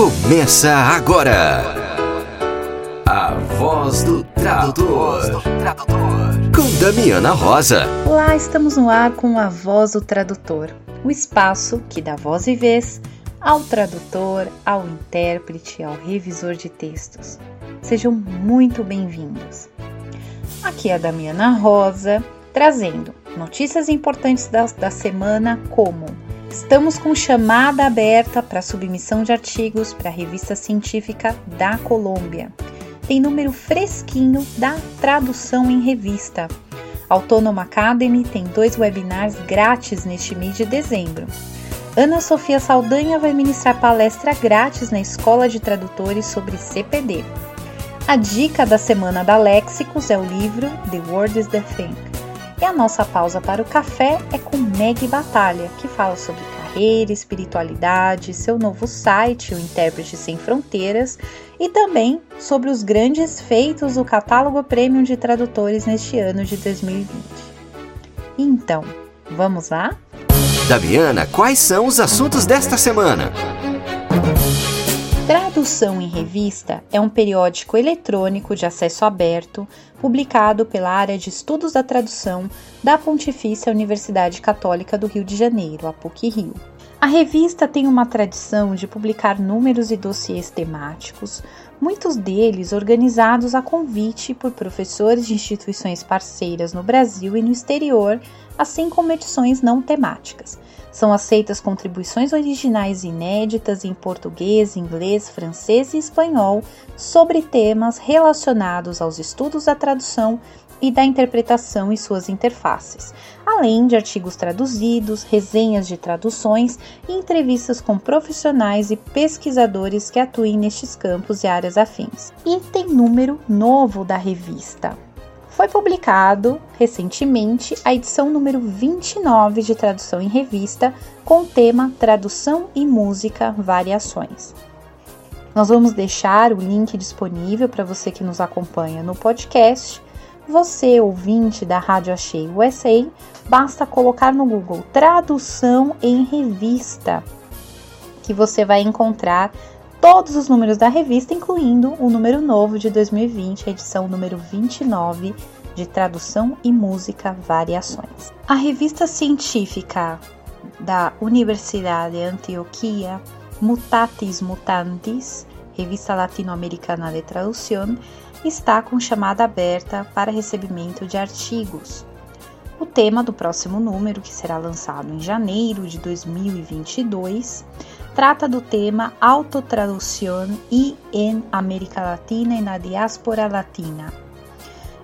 Começa agora. A voz do tradutor. Com Damiana Rosa. Olá, estamos no ar com a voz do tradutor, o espaço que dá voz e vez ao tradutor, ao intérprete, ao revisor de textos. Sejam muito bem-vindos. Aqui é a Damiana Rosa, trazendo notícias importantes da, da semana, como estamos com chamada aberta para submissão de artigos para a revista científica da Colômbia. Tem número fresquinho da tradução em revista. Autônoma Academy tem dois webinars grátis neste mês de dezembro. Ana Sofia Saldanha vai ministrar palestra grátis na Escola de Tradutores sobre CPD. A dica da semana da Léxicos é o livro The Word is the Thing. E a nossa pausa para o café é com Meg Batalha, que fala sobre carreira, espiritualidade, seu novo site, o Intérprete Sem Fronteiras, e também sobre os grandes feitos do catálogo Premium de Tradutores neste ano de 2020. Então, vamos lá? Daviana, quais são os assuntos desta semana? Tradução em Revista é um periódico eletrônico de acesso aberto publicado pela área de estudos da tradução da Pontifícia Universidade Católica do Rio de Janeiro, a PUC-Rio. A revista tem uma tradição de publicar números e dossiês temáticos, muitos deles organizados a convite por professores de instituições parceiras no Brasil e no exterior, assim como edições não temáticas. São aceitas contribuições originais inéditas em português, inglês, francês e espanhol sobre temas relacionados aos estudos da tradução e da interpretação e suas interfaces, além de artigos traduzidos, resenhas de traduções e entrevistas com profissionais e pesquisadores que atuem nestes campos e áreas afins. E tem número novo da revista. Foi publicado recentemente a edição número 29 de tradução em revista com o tema Tradução e Música Variações. Nós vamos deixar o link disponível para você que nos acompanha no podcast. Você, ouvinte da Rádio Achei USA, basta colocar no Google Tradução em Revista, que você vai encontrar todos os números da revista, incluindo o número novo de 2020, a edição número 29 de Tradução e Música Variações. A revista científica da Universidade de Antioquia, Mutatis Mutandis, revista latino-americana de tradução, está com chamada aberta para recebimento de artigos. O tema do próximo número, que será lançado em janeiro de 2022, trata do tema Autotradução e em América Latina e na diáspora latina.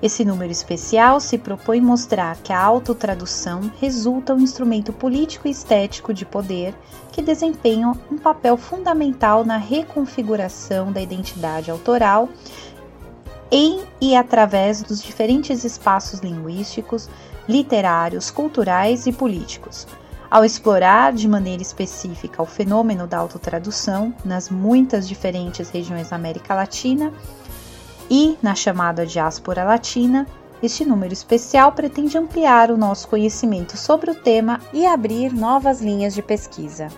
Esse número especial se propõe mostrar que a autotradução resulta um instrumento político e estético de poder que desempenha um papel fundamental na reconfiguração da identidade autoral em e através dos diferentes espaços linguísticos, literários, culturais e políticos ao explorar de maneira específica o fenômeno da autotradução nas muitas diferentes regiões da América Latina e na chamada diáspora latina, este número especial pretende ampliar o nosso conhecimento sobre o tema e abrir novas linhas de pesquisa.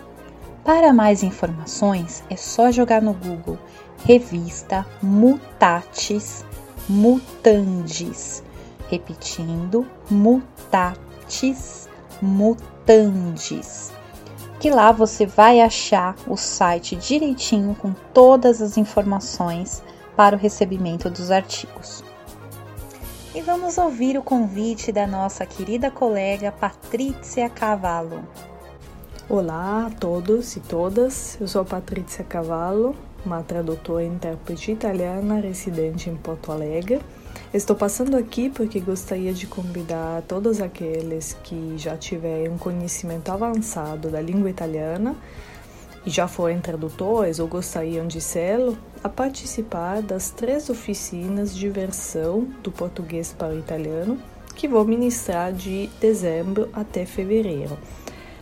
Para mais informações, é só jogar no Google Revista Mutatis Mutandis. Repetindo, Mutatis Mutandis. Que lá você vai achar o site direitinho com todas as informações para o recebimento dos artigos. E vamos ouvir o convite da nossa querida colega Patrícia Cavallo. Olá a todos e todas, eu sou Patrícia Cavallo, uma tradutora e intérprete italiana residente em Porto Alegre Estou passando aqui porque gostaria de convidar todos aqueles que já tiverem um conhecimento avançado da língua italiana e já forem tradutores ou gostariam de sê-lo a participar das três oficinas de versão do português para o italiano que vou ministrar de dezembro até fevereiro.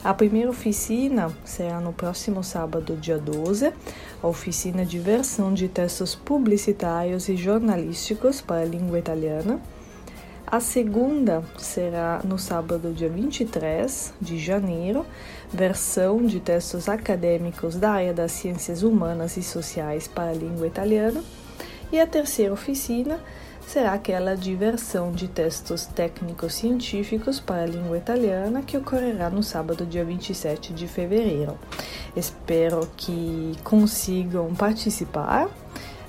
A primeira oficina será no próximo sábado, dia 12, a oficina de versão de textos publicitários e jornalísticos para a língua italiana. A segunda será no sábado, dia 23 de janeiro, versão de textos acadêmicos da área das ciências humanas e sociais para a língua italiana. E a terceira oficina será aquela de versão de textos técnicos científicos para a língua italiana que ocorrerá no sábado, dia 27 de fevereiro. Espero que consigam participar.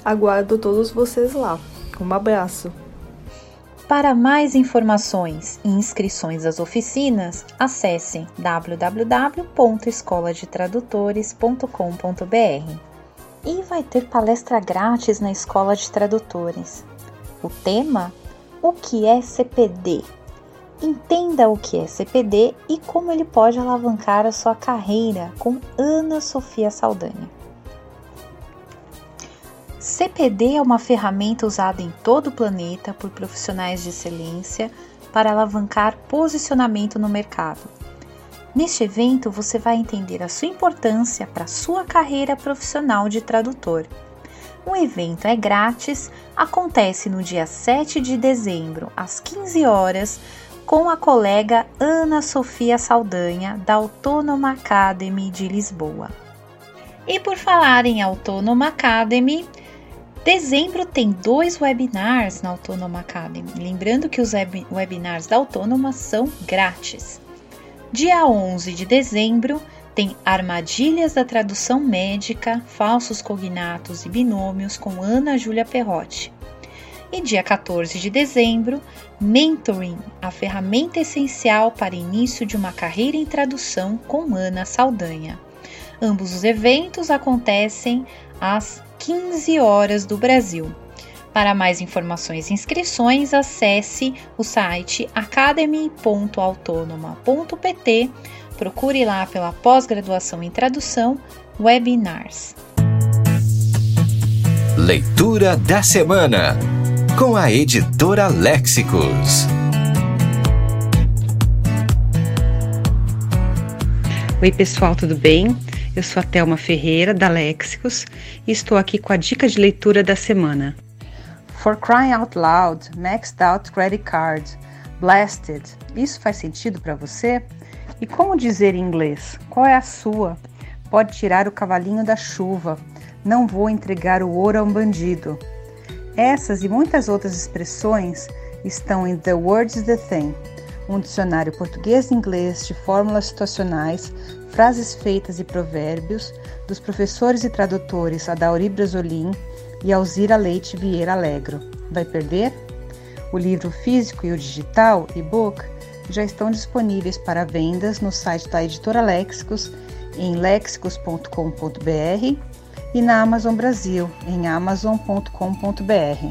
Aguardo todos vocês lá. Um abraço! Para mais informações e inscrições às oficinas, acesse www.escoladetradutores.com.br. E vai ter palestra grátis na Escola de Tradutores. O tema: O que é CPD? Entenda o que é CPD e como ele pode alavancar a sua carreira com Ana Sofia Saldanha. CPD é uma ferramenta usada em todo o planeta por profissionais de excelência para alavancar posicionamento no mercado. Neste evento, você vai entender a sua importância para a sua carreira profissional de tradutor. O evento é grátis, acontece no dia 7 de dezembro, às 15 horas, com a colega Ana Sofia Saldanha, da Autônoma Academy de Lisboa. E por falar em Autônoma Academy, Dezembro tem dois webinars na Autônoma Academy. Lembrando que os web webinars da Autônoma são grátis. Dia 11 de dezembro tem Armadilhas da Tradução Médica, Falsos Cognatos e Binômios com Ana Júlia Perrotti. E dia 14 de dezembro, Mentoring, a ferramenta essencial para início de uma carreira em tradução com Ana Saldanha. Ambos os eventos acontecem às 15 horas do Brasil. Para mais informações e inscrições, acesse o site academy.autonoma.pt, procure lá pela pós-graduação em tradução, webinars. Leitura da semana com a editora Léxicos. Oi, pessoal, tudo bem? Eu sou a Thelma Ferreira, da Léxicos, e estou aqui com a dica de leitura da semana. For crying out loud, maxed out credit card, blasted. Isso faz sentido para você? E como dizer em inglês? Qual é a sua? Pode tirar o cavalinho da chuva. Não vou entregar o ouro a um bandido. Essas e muitas outras expressões estão em The Words the Thing, um dicionário português-inglês de fórmulas situacionais frases feitas e provérbios dos professores e tradutores Adauri Brasolim e Alzira Leite Vieira Alegro. Vai perder? O livro físico e o digital, e-book, já estão disponíveis para vendas no site da editora Léxicos, em lexicos.com.br e na Amazon Brasil, em amazon.com.br.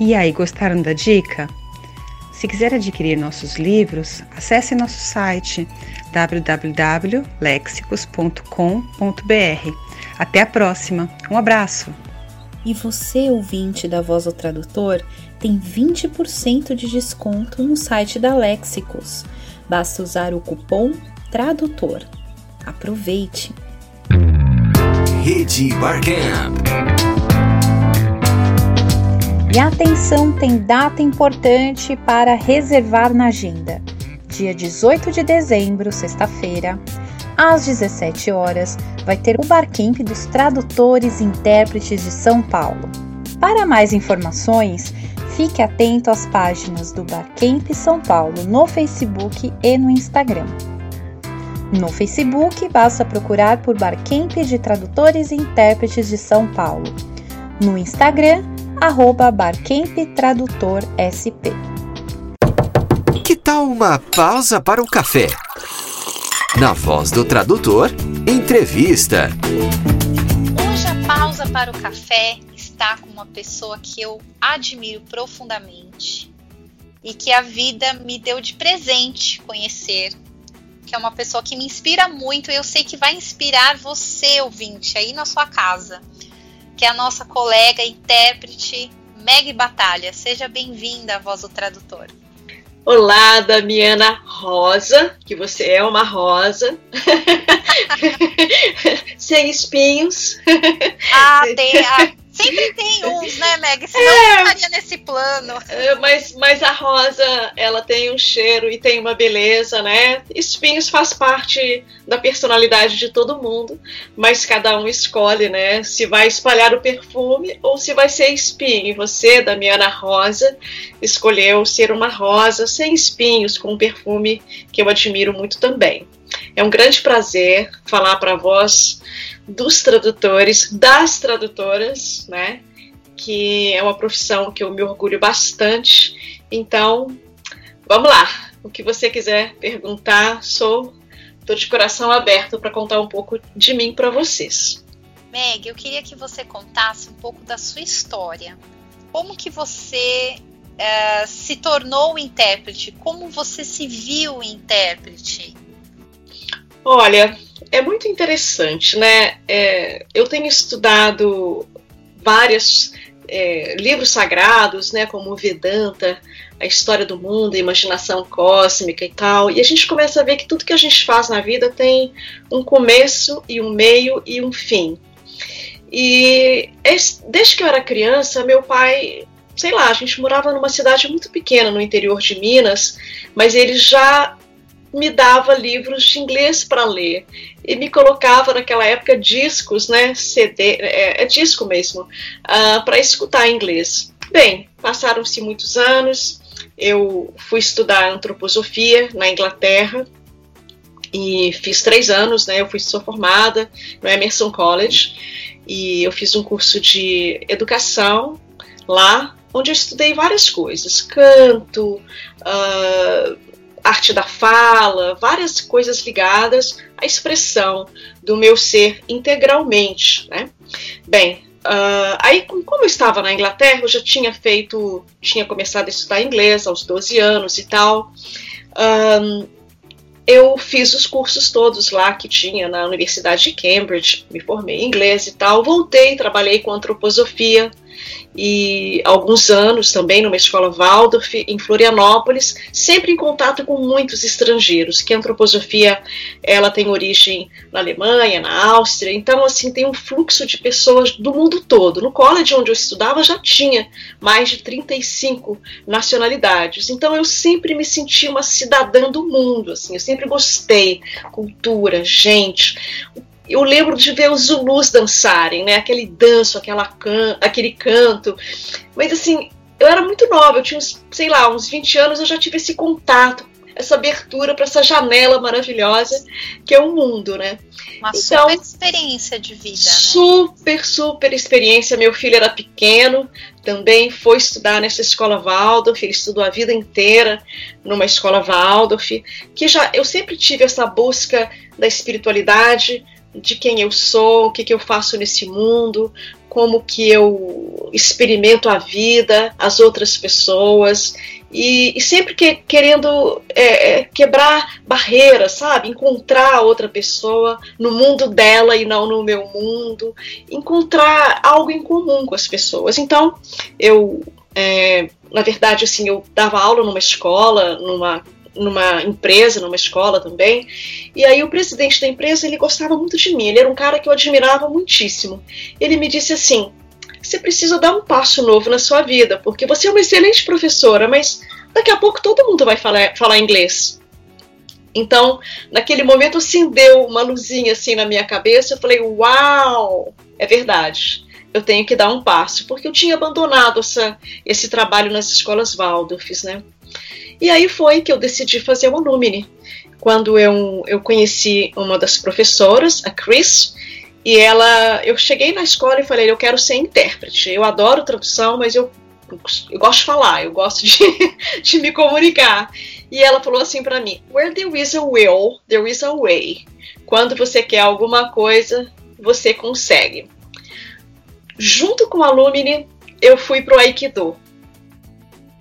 E aí, gostaram da dica? Se quiser adquirir nossos livros, acesse nosso site www.lexicos.com.br. Até a próxima. Um abraço. E você, ouvinte da Voz do Tradutor, tem 20% de desconto no site da Lexicos. Basta usar o cupom TRADUTOR. Aproveite! Rede Barcamp. E atenção, tem data importante para reservar na agenda. Dia 18 de dezembro, sexta-feira, às 17 horas, vai ter o Barcamp dos Tradutores e Intérpretes de São Paulo. Para mais informações, fique atento às páginas do Barcamp São Paulo no Facebook e no Instagram. No Facebook, basta procurar por Barcamp de Tradutores e Intérpretes de São Paulo. No Instagram, arroba Barcamp Tradutor SP. Que tal uma pausa para o café? Na voz do tradutor, entrevista. Hoje a pausa para o café está com uma pessoa que eu admiro profundamente e que a vida me deu de presente conhecer, que é uma pessoa que me inspira muito e eu sei que vai inspirar você, ouvinte, aí na sua casa que é a nossa colega intérprete Meg Batalha. Seja bem-vinda à Voz do Tradutor. Olá, Damiana Rosa, que você é uma rosa, sem espinhos. Ah, tem, ah, Sempre tem uns, né, Meg? Senão é, não estaria nesse plano. É, mas, mas a rosa, ela tem um cheiro e tem uma beleza, né? Espinhos faz parte da personalidade de todo mundo, mas cada um escolhe, né? Se vai espalhar o perfume ou se vai ser espinho. E você, Damiana Rosa, escolheu ser uma rosa sem espinhos, com um perfume que eu admiro muito também. É um grande prazer falar para vós dos tradutores, das tradutoras, né? Que é uma profissão que eu me orgulho bastante. Então, vamos lá. O que você quiser perguntar, sou tô de coração aberto para contar um pouco de mim para vocês. Meg, eu queria que você contasse um pouco da sua história. Como que você uh, se tornou intérprete? Como você se viu intérprete? Olha, é muito interessante, né? É, eu tenho estudado vários é, livros sagrados, né, como Vedanta, a história do mundo, a imaginação cósmica e tal, e a gente começa a ver que tudo que a gente faz na vida tem um começo e um meio e um fim. E desde que eu era criança, meu pai, sei lá, a gente morava numa cidade muito pequena no interior de Minas, mas ele já me dava livros de inglês para ler e me colocava naquela época discos, né, CD, é, é disco mesmo, uh, ah, para escutar inglês. Bem, passaram-se muitos anos, eu fui estudar antroposofia na Inglaterra e fiz três anos, né, eu fui sou formada no Emerson College e eu fiz um curso de educação lá, onde eu estudei várias coisas, canto, uh, arte da fala, várias coisas ligadas à expressão do meu ser integralmente, né? Bem, uh, aí como eu estava na Inglaterra, eu já tinha feito, tinha começado a estudar inglês aos 12 anos e tal. Um, eu fiz os cursos todos lá que tinha na Universidade de Cambridge, me formei em inglês e tal. Voltei, trabalhei com antroposofia e alguns anos também numa escola Waldorf em Florianópolis, sempre em contato com muitos estrangeiros, que a antroposofia ela tem origem na Alemanha, na Áustria, então assim tem um fluxo de pessoas do mundo todo. No college onde eu estudava já tinha mais de 35 nacionalidades, então eu sempre me senti uma cidadã do mundo, assim, eu sempre gostei. Cultura, gente, eu lembro de ver os Zulus dançarem, né? Aquele danço, aquela can aquele canto. Mas assim, eu era muito nova, eu tinha, uns, sei lá, uns 20 anos, eu já tive esse contato, essa abertura para essa janela maravilhosa que é o mundo, né? Uma então, super experiência de vida, né? Super, super experiência. Meu filho era pequeno, também foi estudar nessa escola Waldorf, ele estudou a vida inteira numa escola Waldorf, que já eu sempre tive essa busca da espiritualidade, de quem eu sou, o que, que eu faço nesse mundo, como que eu experimento a vida, as outras pessoas e, e sempre que, querendo é, é, quebrar barreiras, sabe? Encontrar outra pessoa no mundo dela e não no meu mundo, encontrar algo em comum com as pessoas. Então, eu, é, na verdade, assim, eu dava aula numa escola, numa numa empresa, numa escola também. E aí o presidente da empresa, ele gostava muito de mim, ele era um cara que eu admirava muitíssimo. Ele me disse assim: "Você precisa dar um passo novo na sua vida, porque você é uma excelente professora, mas daqui a pouco todo mundo vai falar, falar inglês". Então, naquele momento acendeu uma luzinha assim na minha cabeça, eu falei: "Uau, é verdade" eu tenho que dar um passo, porque eu tinha abandonado essa, esse trabalho nas escolas Waldorfs, né? E aí foi que eu decidi fazer o Alumni. Quando eu, eu conheci uma das professoras, a Chris, e ela, eu cheguei na escola e falei, eu quero ser intérprete. Eu adoro tradução, mas eu, eu gosto de falar, eu gosto de, de me comunicar. E ela falou assim para mim: Where there is a will, there is a way. Quando você quer alguma coisa, você consegue. Junto com a Alumni, eu fui pro Aikido.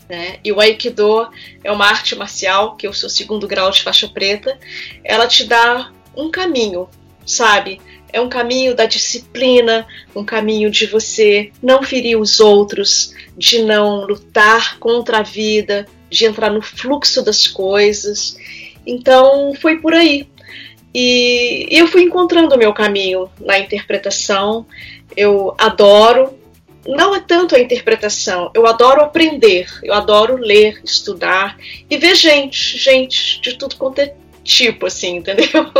Né? E o Aikido é uma arte marcial, que eu sou segundo grau de faixa preta. Ela te dá um caminho, sabe? É um caminho da disciplina, um caminho de você não ferir os outros, de não lutar contra a vida, de entrar no fluxo das coisas. Então foi por aí. E eu fui encontrando o meu caminho na interpretação. Eu adoro não é tanto a interpretação, eu adoro aprender, eu adoro ler, estudar e ver gente, gente de tudo quanto é tipo, assim, entendeu?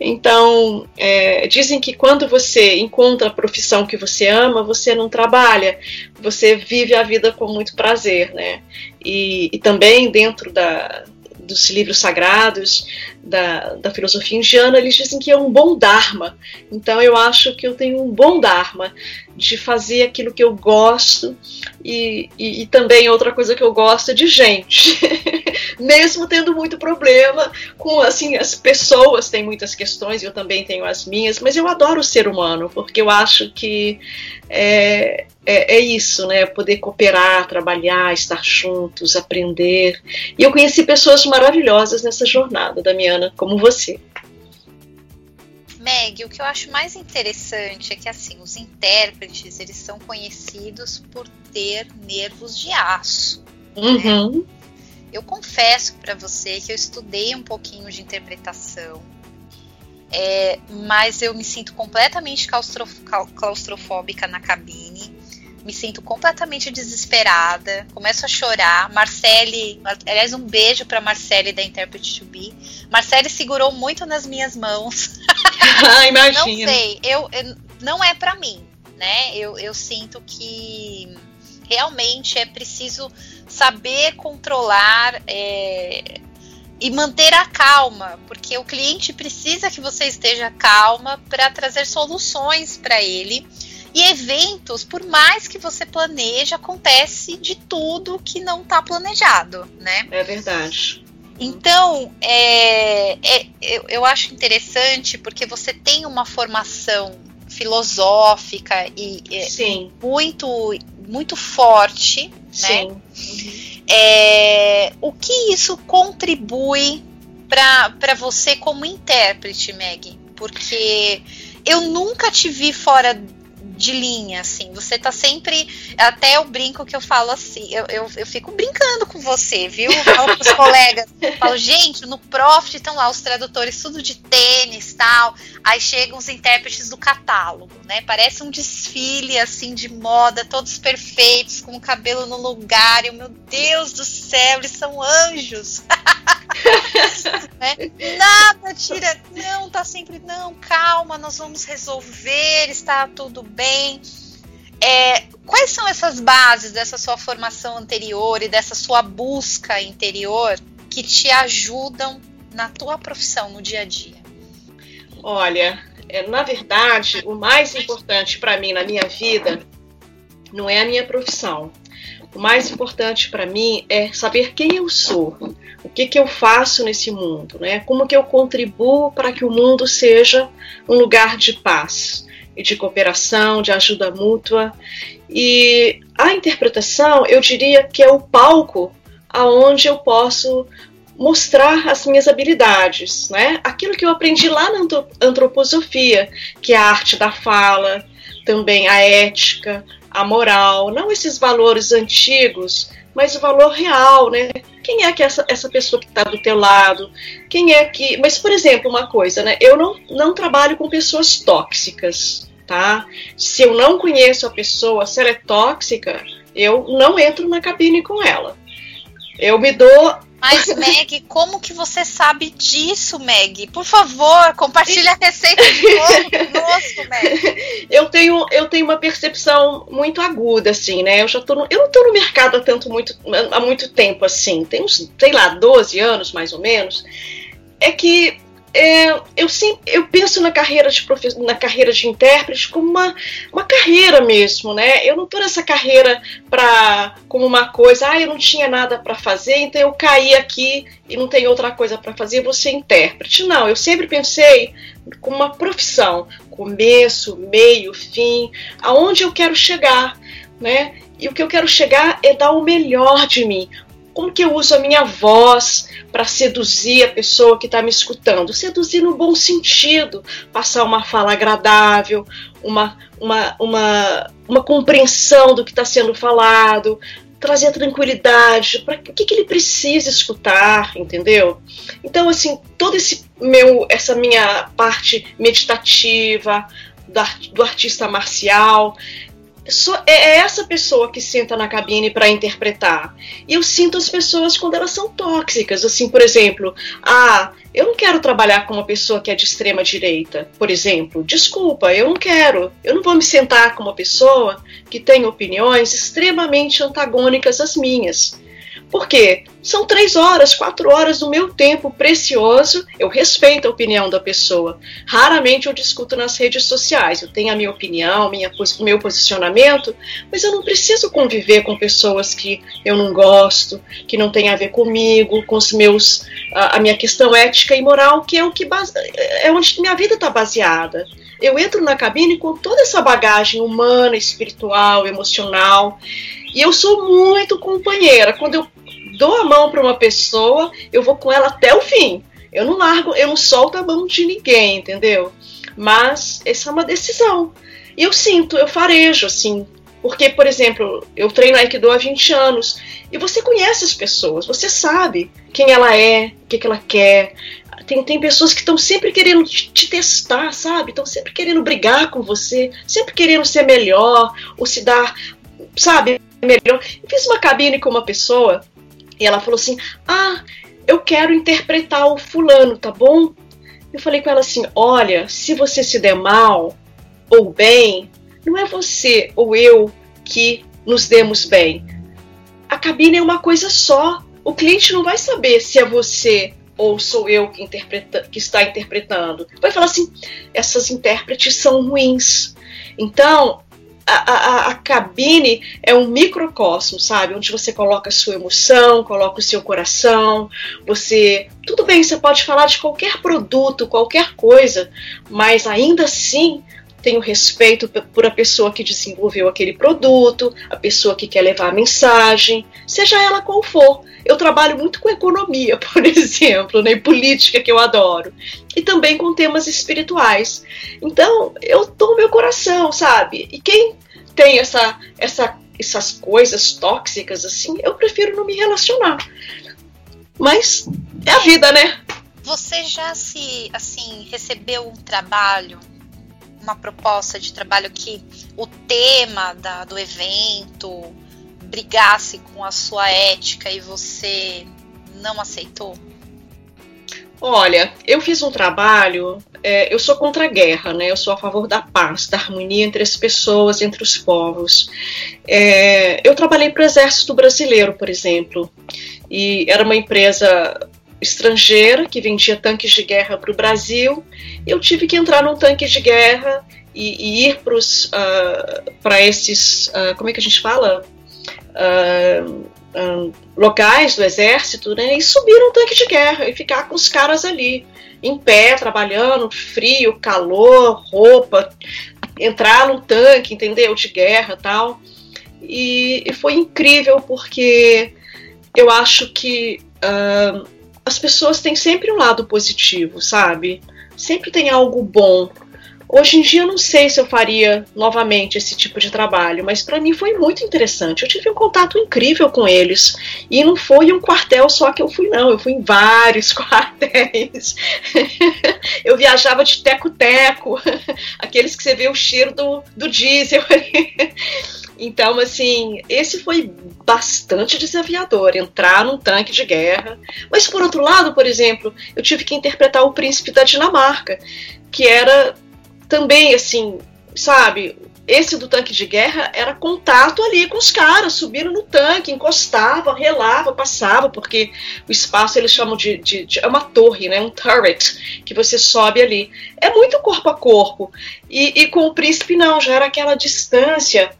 então, é, dizem que quando você encontra a profissão que você ama, você não trabalha, você vive a vida com muito prazer, né? E, e também dentro da, dos livros sagrados, da, da filosofia indiana, eles dizem que é um bom Dharma. Então eu acho que eu tenho um bom Dharma de fazer aquilo que eu gosto e, e, e também outra coisa que eu gosto é de gente. Mesmo tendo muito problema com, assim, as pessoas têm muitas questões, eu também tenho as minhas, mas eu adoro o ser humano, porque eu acho que é, é, é, isso, né? Poder cooperar, trabalhar, estar juntos, aprender. E eu conheci pessoas maravilhosas nessa jornada, Damiana, como você. Meg, o que eu acho mais interessante é que assim, os intérpretes, eles são conhecidos por ter nervos de aço. Né? Uhum. Né? Eu confesso para você que eu estudei um pouquinho de interpretação, é, mas eu me sinto completamente claustrofóbica na cabine me sinto completamente desesperada, começo a chorar. Marcele, aliás, um beijo para Marcele da Interpret to Be. Marcele segurou muito nas minhas mãos. Ah, imagina. Não sei, eu, eu não é para mim, né? Eu, eu sinto que realmente é preciso saber controlar é, e manter a calma, porque o cliente precisa que você esteja calma para trazer soluções para ele e eventos, por mais que você planeje, acontece de tudo que não está planejado, né? É verdade. Então, é, é, eu, eu acho interessante porque você tem uma formação filosófica e é, muito muito forte, né? Sim. É, o que isso contribui para você como intérprete, Meg? Porque eu nunca te vi fora de linha, assim. Você tá sempre. Até eu brinco que eu falo assim, eu, eu, eu fico brincando com você, viu? Pros colegas. Falo, gente, no Profit estão lá os tradutores, tudo de tênis tal. Aí chegam os intérpretes do catálogo, né? Parece um desfile, assim, de moda, todos perfeitos, com o cabelo no lugar. E meu Deus do céu, eles são anjos. né? Nada tira. Não, tá sempre. Não, calma, nós vamos resolver, está tudo bem. É, quais são essas bases dessa sua formação anterior e dessa sua busca interior que te ajudam na tua profissão no dia a dia? Olha, é, na verdade, o mais importante para mim na minha vida não é a minha profissão. O mais importante para mim é saber quem eu sou, o que, que eu faço nesse mundo, né? Como que eu contribuo para que o mundo seja um lugar de paz e de cooperação, de ajuda mútua. E a interpretação, eu diria que é o palco aonde eu posso mostrar as minhas habilidades, né? Aquilo que eu aprendi lá na antroposofia, que é a arte da fala, também a ética, a moral, não esses valores antigos, mas o valor real, né? Quem é que essa, essa pessoa que está do teu lado? Quem é que. Mas, por exemplo, uma coisa, né? Eu não, não trabalho com pessoas tóxicas, tá? Se eu não conheço a pessoa, se ela é tóxica, eu não entro na cabine com ela. Eu me dou mas, Meg, como que você sabe disso, Meg? Por favor, compartilhe a receita de novo conosco, Meg. Eu tenho, eu tenho uma percepção muito aguda, assim, né? Eu já tô no, eu não tô no mercado há tanto muito, há muito tempo, assim. Tem uns, sei lá, 12 anos, mais ou menos. É que é, eu, sim, eu penso na carreira de na carreira de intérprete como uma, uma carreira mesmo, né? Eu não estou nessa carreira para como uma coisa, ah, eu não tinha nada para fazer, então eu caí aqui e não tenho outra coisa para fazer, ser intérprete. Não, eu sempre pensei como uma profissão, começo, meio, fim, aonde eu quero chegar, né? E o que eu quero chegar é dar o melhor de mim, como que eu uso a minha voz para seduzir a pessoa que está me escutando? Seduzir no bom sentido, passar uma fala agradável, uma, uma, uma, uma compreensão do que está sendo falado, trazer tranquilidade, para o que, que ele precisa escutar, entendeu? Então, assim, todo esse meu, essa minha parte meditativa, do artista marcial, é, é essa pessoa que senta na cabine para interpretar. E eu sinto as pessoas quando elas são tóxicas. Assim, por exemplo, ah, eu não quero trabalhar com uma pessoa que é de extrema direita, por exemplo. Desculpa, eu não quero. Eu não vou me sentar com uma pessoa que tem opiniões extremamente antagônicas às minhas. Por quê? São três horas, quatro horas do meu tempo precioso. Eu respeito a opinião da pessoa. Raramente eu discuto nas redes sociais. Eu tenho a minha opinião, minha, meu posicionamento, mas eu não preciso conviver com pessoas que eu não gosto, que não tem a ver comigo, com os meus a, a minha questão ética e moral, que é o que base, é onde minha vida está baseada. Eu entro na cabine com toda essa bagagem humana, espiritual, emocional. E eu sou muito companheira. Quando eu dou a mão para uma pessoa, eu vou com ela até o fim. Eu não largo, eu não solto a mão de ninguém, entendeu? Mas essa é uma decisão. E eu sinto, eu farejo, assim. Porque, por exemplo, eu treino Aikido há 20 anos e você conhece as pessoas, você sabe quem ela é, o que, que ela quer. Tem, tem pessoas que estão sempre querendo te testar, sabe? Estão sempre querendo brigar com você, sempre querendo ser melhor, ou se dar, sabe, melhor. Eu fiz uma cabine com uma pessoa e ela falou assim: Ah, eu quero interpretar o fulano, tá bom? Eu falei com ela assim: Olha, se você se der mal ou bem, não é você ou eu que nos demos bem. A cabine é uma coisa só. O cliente não vai saber se é você ou sou eu que, interpreta, que está interpretando. Vai falar assim: essas intérpretes são ruins. Então, a, a, a, cabine é um microcosmo, sabe? Onde você coloca a sua emoção, coloca o seu coração, você. Tudo bem, você pode falar de qualquer produto, qualquer coisa, mas ainda assim tem o respeito por a pessoa que desenvolveu aquele produto, a pessoa que quer levar a mensagem, seja ela qual for. Eu trabalho muito com economia, por exemplo, né, e política, que eu adoro, e também com temas espirituais. Então, eu dou meu coração, sabe? E quem tem essa, essa, essas coisas tóxicas assim, eu prefiro não me relacionar. Mas é a vida, né? Você já se, assim, recebeu um trabalho uma proposta de trabalho que o tema da, do evento brigasse com a sua ética e você não aceitou? Olha, eu fiz um trabalho, é, eu sou contra a guerra, né? Eu sou a favor da paz, da harmonia entre as pessoas, entre os povos. É, eu trabalhei para o Exército Brasileiro, por exemplo, e era uma empresa estrangeira que vendia tanques de guerra para o Brasil. Eu tive que entrar num tanque de guerra e, e ir para uh, esses, uh, como é que a gente fala? Uh, locais do exército, né? E subir um tanque de guerra e ficar com os caras ali, em pé, trabalhando, frio, calor, roupa, entrar num tanque, entendeu? De guerra tal. E, e foi incrível porque eu acho que uh, as pessoas têm sempre um lado positivo, sabe? Sempre tem algo bom. Hoje em dia eu não sei se eu faria novamente esse tipo de trabalho, mas para mim foi muito interessante. Eu tive um contato incrível com eles. E não foi um quartel só que eu fui, não. Eu fui em vários quartéis. eu viajava de teco-teco, aqueles que você vê o cheiro do, do diesel. Então, assim, esse foi bastante desafiador, entrar num tanque de guerra. Mas, por outro lado, por exemplo, eu tive que interpretar o príncipe da Dinamarca, que era também, assim, sabe, esse do tanque de guerra era contato ali com os caras, subindo no tanque, encostava, relava, passava, porque o espaço eles chamam de, de, de, é uma torre, né, um turret, que você sobe ali. É muito corpo a corpo. E, e com o príncipe não, já era aquela distância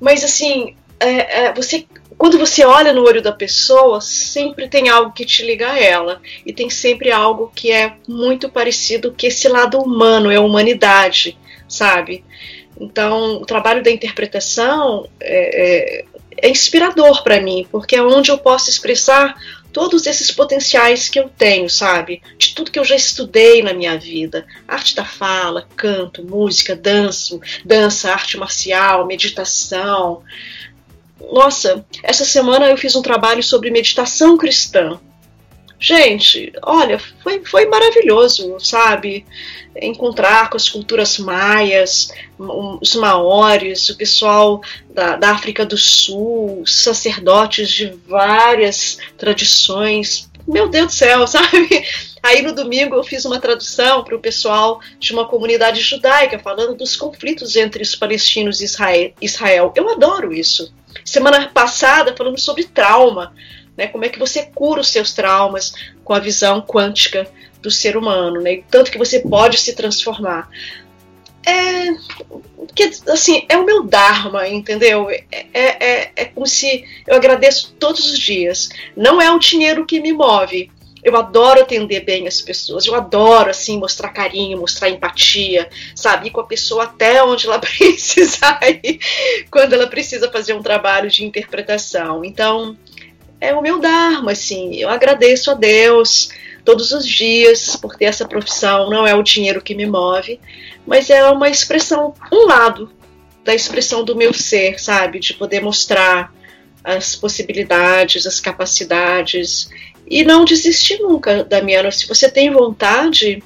mas assim, é, é, você quando você olha no olho da pessoa, sempre tem algo que te liga a ela. E tem sempre algo que é muito parecido que esse lado humano, é a humanidade, sabe? Então, o trabalho da interpretação é, é, é inspirador para mim, porque é onde eu posso expressar todos esses potenciais que eu tenho, sabe? De tudo que eu já estudei na minha vida. Arte da fala, canto, música, danço, dança, arte marcial, meditação. Nossa, essa semana eu fiz um trabalho sobre meditação cristã. Gente, olha, foi, foi maravilhoso, sabe? Encontrar com as culturas maias, os maores, o pessoal da, da África do Sul, sacerdotes de várias tradições. Meu Deus do céu, sabe? Aí no domingo eu fiz uma tradução para o pessoal de uma comunidade judaica falando dos conflitos entre os palestinos e Israel. Eu adoro isso. Semana passada falando sobre trauma, né? Como é que você cura os seus traumas com a visão quântica do ser humano, né? Tanto que você pode se transformar. É, que, assim, é o meu dharma, entendeu? É, é, é, é como se eu agradeço todos os dias. Não é o dinheiro que me move, eu adoro atender bem as pessoas, eu adoro assim mostrar carinho, mostrar empatia, sabe, ir com a pessoa até onde ela precisar ir, quando ela precisa fazer um trabalho de interpretação. Então, é o meu dharma, assim, eu agradeço a Deus todos os dias por ter essa profissão, não é o dinheiro que me move, mas é uma expressão, um lado da expressão do meu ser, sabe, de poder mostrar as possibilidades, as capacidades e não desistir nunca, Damiana. Se você tem vontade,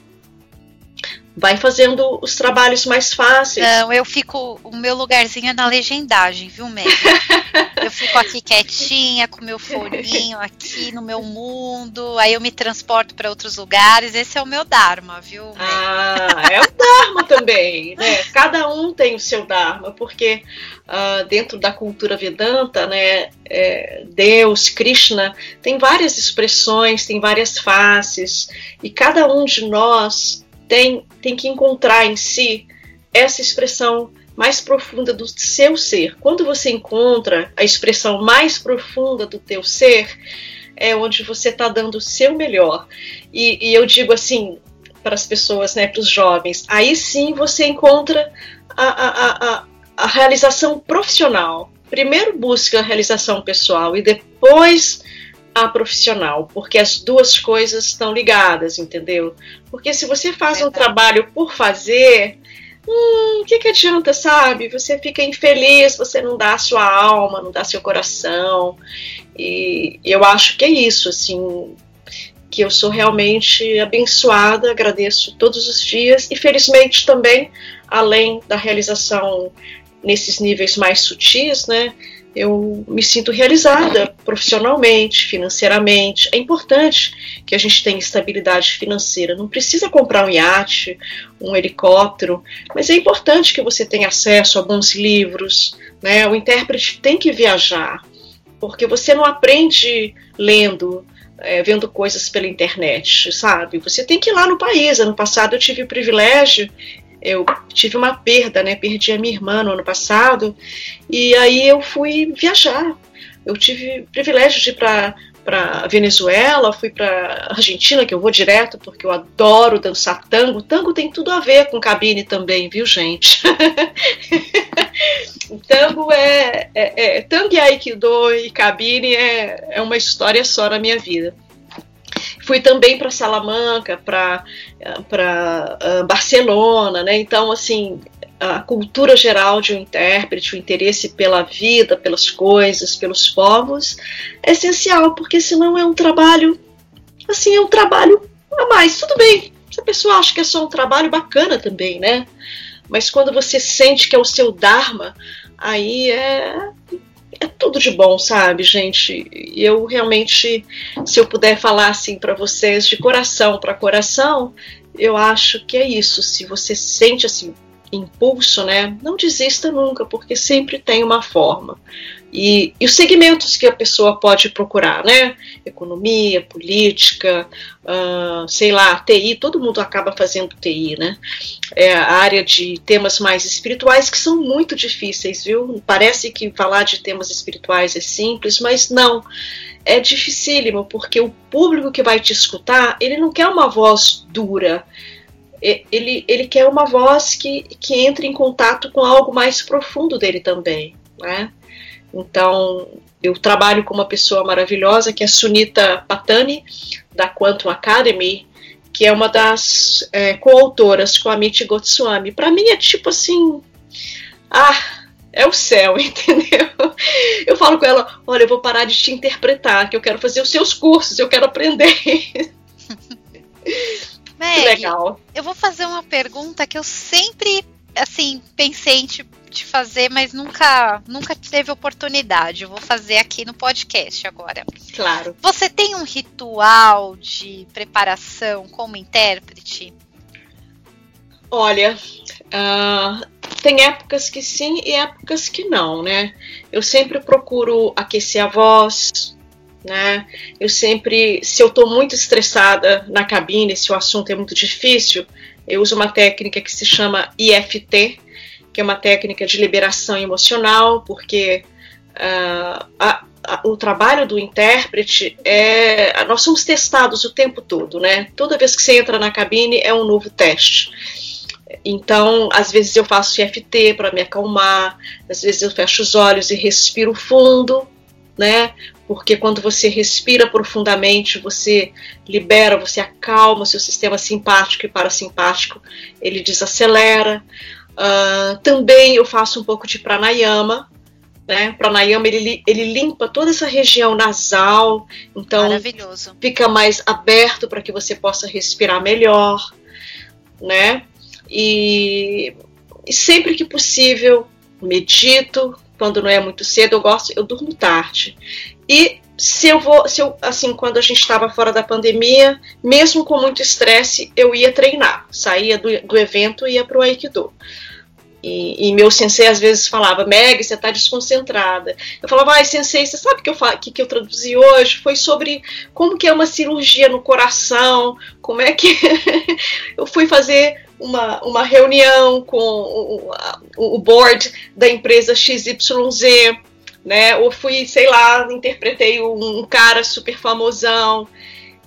vai fazendo os trabalhos mais fáceis. Não, eu fico. O meu lugarzinho é na legendagem, viu, Meg? eu fico aqui quietinha, com meu foninho aqui no meu mundo, aí eu me transporto para outros lugares. Esse é o meu Dharma, viu? Meg? Ah, é o Dharma também, né? Cada um tem o seu Dharma, porque uh, dentro da cultura Vedanta, né, é, Deus, Krishna, tem várias expressões, tem várias faces, e cada um de nós tem, tem que encontrar em si essa expressão mais profunda do seu ser. Quando você encontra a expressão mais profunda do teu ser, é onde você está dando o seu melhor. E, e, eu digo assim para as pessoas, né, para os jovens, aí sim você encontra a, a, a, a realização profissional. Primeiro busca a realização pessoal e depois a profissional, porque as duas coisas estão ligadas, entendeu? Porque se você faz um trabalho por fazer, hum, o que, que adianta, sabe? Você fica infeliz, você não dá a sua alma, não dá seu coração. E eu acho que é isso, assim, que eu sou realmente abençoada, agradeço todos os dias e felizmente também, além da realização nesses níveis mais sutis, né? Eu me sinto realizada profissionalmente, financeiramente. É importante que a gente tenha estabilidade financeira. Não precisa comprar um iate, um helicóptero, mas é importante que você tenha acesso a bons livros. Né? O intérprete tem que viajar, porque você não aprende lendo, é, vendo coisas pela internet, sabe? Você tem que ir lá no país. Ano passado eu tive o privilégio eu tive uma perda, né? Perdi a minha irmã no ano passado e aí eu fui viajar. Eu tive privilégio de ir para para Venezuela, fui para Argentina, que eu vou direto porque eu adoro dançar tango. Tango tem tudo a ver com cabine também, viu, gente? tango é, é, é tango e aikido e cabine é, é uma história só na minha vida. Fui também para Salamanca, para uh, Barcelona, né? Então, assim, a cultura geral de um intérprete, o interesse pela vida, pelas coisas, pelos povos, é essencial, porque senão é um trabalho, assim, é um trabalho a mais. Tudo bem, se a pessoa acha que é só um trabalho bacana também, né? Mas quando você sente que é o seu Dharma, aí é é tudo de bom, sabe, gente? Eu realmente, se eu puder falar assim para vocês de coração para coração, eu acho que é isso. Se você sente assim impulso, né? Não desista nunca, porque sempre tem uma forma. E, e, os segmentos que a pessoa pode procurar, né? Economia, política, uh, sei lá, TI, todo mundo acaba fazendo TI, né? É a área de temas mais espirituais que são muito difíceis, viu? Parece que falar de temas espirituais é simples, mas não. É dificílimo, porque o público que vai te escutar, ele não quer uma voz dura, ele, ele quer uma voz que, que entre em contato com algo mais profundo dele também, né? Então, eu trabalho com uma pessoa maravilhosa que é Sunita Patani, da Quantum Academy, que é uma das é, coautoras com a Amit Gotwami. Para mim é tipo assim, ah, é o céu, entendeu? Eu falo com ela, olha, eu vou parar de te interpretar, que eu quero fazer os seus cursos, eu quero aprender. Meg, legal. Eu vou fazer uma pergunta que eu sempre, assim, pensei em te, te fazer, mas nunca, nunca teve oportunidade. Eu vou fazer aqui no podcast agora. Claro. Você tem um ritual de preparação como intérprete? Olha, uh, tem épocas que sim e épocas que não, né? Eu sempre procuro aquecer a voz, né? Eu sempre, se eu estou muito estressada na cabine, se o assunto é muito difícil, eu uso uma técnica que se chama IFT, que é uma técnica de liberação emocional, porque uh, a, a, o trabalho do intérprete é. Nós somos testados o tempo todo, né? Toda vez que você entra na cabine é um novo teste. Então, às vezes eu faço IFT para me acalmar, às vezes eu fecho os olhos e respiro fundo, né? Porque quando você respira profundamente, você libera, você acalma o seu sistema simpático e parasimpático, ele desacelera. Uh, também eu faço um pouco de pranayama, né? Pranayama ele, ele limpa toda essa região nasal, então fica mais aberto para que você possa respirar melhor, né? E, e sempre que possível medito, quando não é muito cedo, eu gosto, eu durmo tarde. E se eu vou, se eu, assim, quando a gente estava fora da pandemia, mesmo com muito estresse, eu ia treinar, saía do, do evento e ia para o Aikido. E, e, meu sensei às vezes falava, Meg, você está desconcentrada. Eu falava, ai, sensei, você sabe o que eu, que, que eu traduzi hoje? Foi sobre como que é uma cirurgia no coração, como é que eu fui fazer uma, uma reunião com o, o, o board da empresa XYZ, né? Ou fui, sei lá, interpretei um, um cara super famosão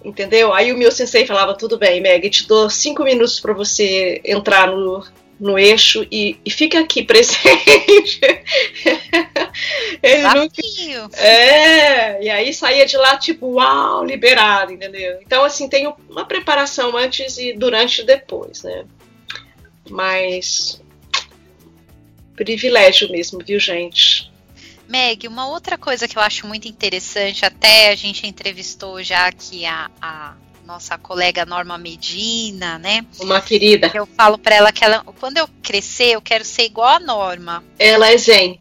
entendeu? Aí o meu sensei falava, tudo bem, Meg, te dou cinco minutos para você entrar no, no eixo e, e fica aqui presente. Desafio. Nunca... É, e aí saía de lá tipo, uau, liberado, entendeu? Então, assim, tem uma preparação antes e durante e depois, né? Mas privilégio mesmo, viu, gente? Meg, uma outra coisa que eu acho muito interessante, até a gente entrevistou já aqui a, a nossa colega Norma Medina, né? Uma querida. Eu falo para ela que ela, quando eu crescer, eu quero ser igual a Norma. Ela é zen.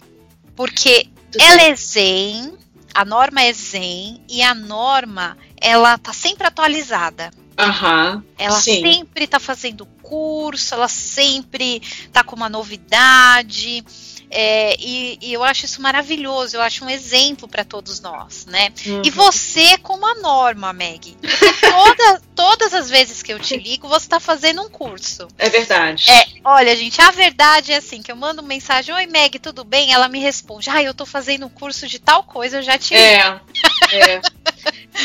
Porque Tudo ela bem. é zen, a Norma é zen e a Norma, ela tá sempre atualizada. Aham. Ela sim. sempre tá fazendo curso, ela sempre tá com uma novidade. É, e, e, eu acho isso maravilhoso, eu acho um exemplo para todos nós, né? Uhum. E você como a norma, Meg. Toda, todas as vezes que eu te ligo, você está fazendo um curso. É verdade. É, olha, gente, a verdade é assim, que eu mando mensagem, oi Meg, tudo bem? Ela me responde, ah, eu estou fazendo um curso de tal coisa, eu já te É, é.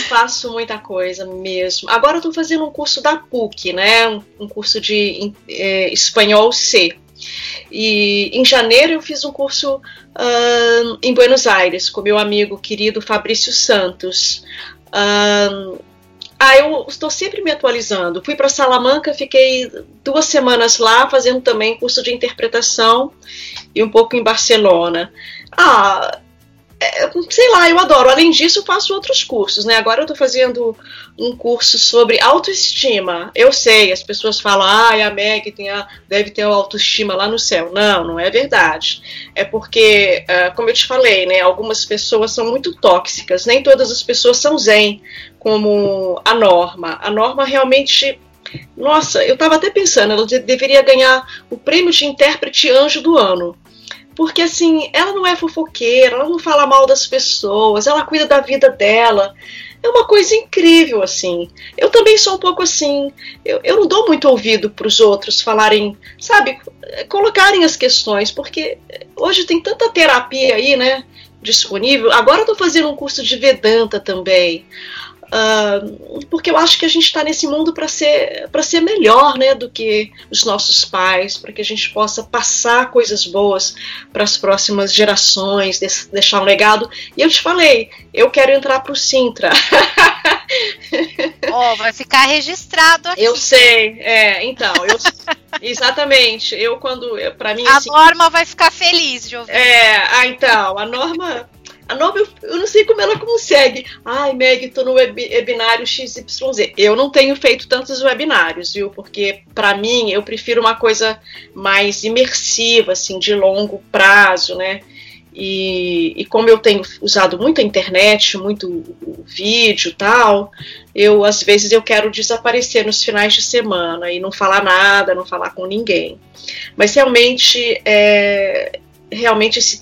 Faço muita coisa mesmo. Agora eu estou fazendo um curso da PUC, né? Um, um curso de é, espanhol C. E em janeiro eu fiz um curso uh, em Buenos Aires com meu amigo querido Fabrício Santos. Uh, ah, eu estou sempre me atualizando. Fui para Salamanca, fiquei duas semanas lá fazendo também curso de interpretação e um pouco em Barcelona. Ah, é, sei lá, eu adoro. Além disso, eu faço outros cursos, né? Agora eu estou fazendo um curso sobre autoestima. Eu sei, as pessoas falam, ah, a Meg tem a, deve ter a autoestima lá no céu. Não, não é verdade. É porque, uh, como eu te falei, né? Algumas pessoas são muito tóxicas. Nem todas as pessoas são zen, como a Norma. A Norma realmente nossa, eu estava até pensando, ela deveria ganhar o prêmio de intérprete anjo do ano porque assim, ela não é fofoqueira, ela não fala mal das pessoas, ela cuida da vida dela. É uma coisa incrível, assim. Eu também sou um pouco assim. Eu, eu não dou muito ouvido para os outros falarem, sabe, colocarem as questões, porque hoje tem tanta terapia aí, né? Disponível. Agora eu tô fazendo um curso de Vedanta também. Uh, porque eu acho que a gente está nesse mundo para ser para ser melhor, né, do que os nossos pais, para que a gente possa passar coisas boas para as próximas gerações, deixar um legado. E eu te falei, eu quero entrar para o Sintra. oh, vai ficar registrado aqui. Eu sei, é, então, eu, exatamente. Eu quando, para mim, a assim, Norma vai ficar feliz de ouvir. É, ah, então, a Norma, a eu, eu não sei como ela consegue. Ai, Meg, tô no web, webinário XYZ. Eu não tenho feito tantos webinários, viu? Porque para mim eu prefiro uma coisa mais imersiva, assim, de longo prazo, né? E, e, como eu tenho usado muito a internet, muito vídeo tal, eu às vezes eu quero desaparecer nos finais de semana e não falar nada, não falar com ninguém. Mas realmente, é, realmente esse,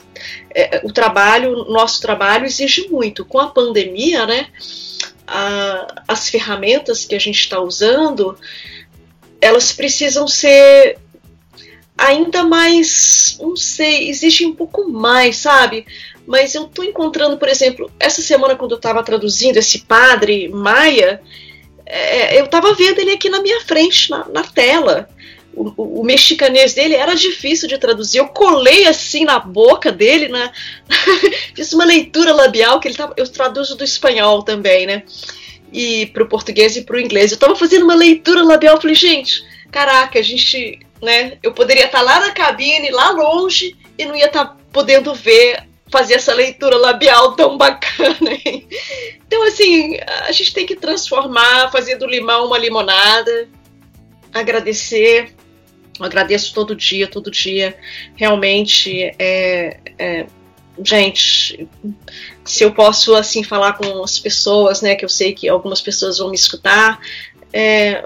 é, o trabalho, nosso trabalho exige muito. Com a pandemia, né, a, as ferramentas que a gente está usando, elas precisam ser ainda mais, não sei, existe um pouco mais, sabe? Mas eu tô encontrando, por exemplo, essa semana quando eu estava traduzindo esse padre Maia, é, eu estava vendo ele aqui na minha frente, na, na tela. O, o, mexicanês dele era difícil de traduzir. Eu colei assim na boca dele, né? fiz uma leitura labial que ele tava, eu traduzo do espanhol também, né? E para o português e para o inglês. Eu estava fazendo uma leitura labial, falei, gente, caraca, a gente né? Eu poderia estar lá na cabine, lá longe, e não ia estar podendo ver, fazer essa leitura labial tão bacana. Hein? Então, assim, a gente tem que transformar, fazer do limão uma limonada, agradecer. Eu agradeço todo dia, todo dia. Realmente, é, é, gente, se eu posso assim falar com as pessoas, né, que eu sei que algumas pessoas vão me escutar, é,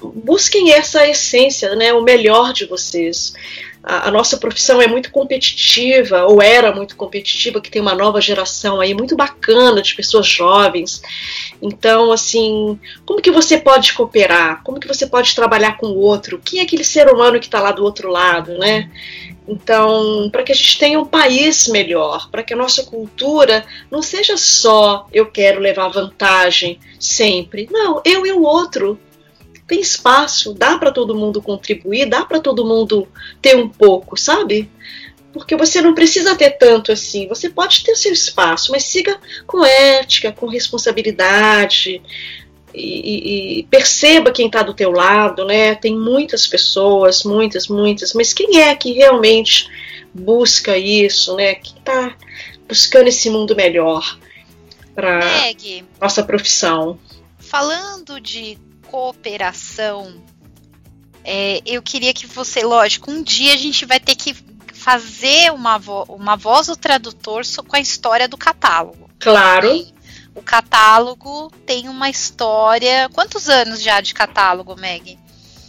busquem essa essência, né, o melhor de vocês. A, a, nossa profissão é muito competitiva, ou era muito competitiva, que tem uma nova geração aí muito bacana de pessoas jovens. Então, assim, como que você pode cooperar? Como que você pode trabalhar com o outro? Quem é aquele ser humano que está lá do outro lado, né? Então, para que a gente tenha um país melhor, para que a nossa cultura não seja só eu quero levar vantagem sempre. Não, eu e o outro tem espaço, dá para todo mundo contribuir, dá para todo mundo ter um pouco, sabe? Porque você não precisa ter tanto assim, você pode ter seu espaço, mas siga com ética, com responsabilidade e, e perceba quem está do teu lado, né? Tem muitas pessoas, muitas, muitas, mas quem é que realmente busca isso, né? Que está buscando esse mundo melhor para nossa profissão? Falando de cooperação, é, eu queria que você, lógico, um dia a gente vai ter que fazer uma, vo uma voz do tradutor com a história do catálogo. Claro. O catálogo tem uma história. Quantos anos já de catálogo, Meg?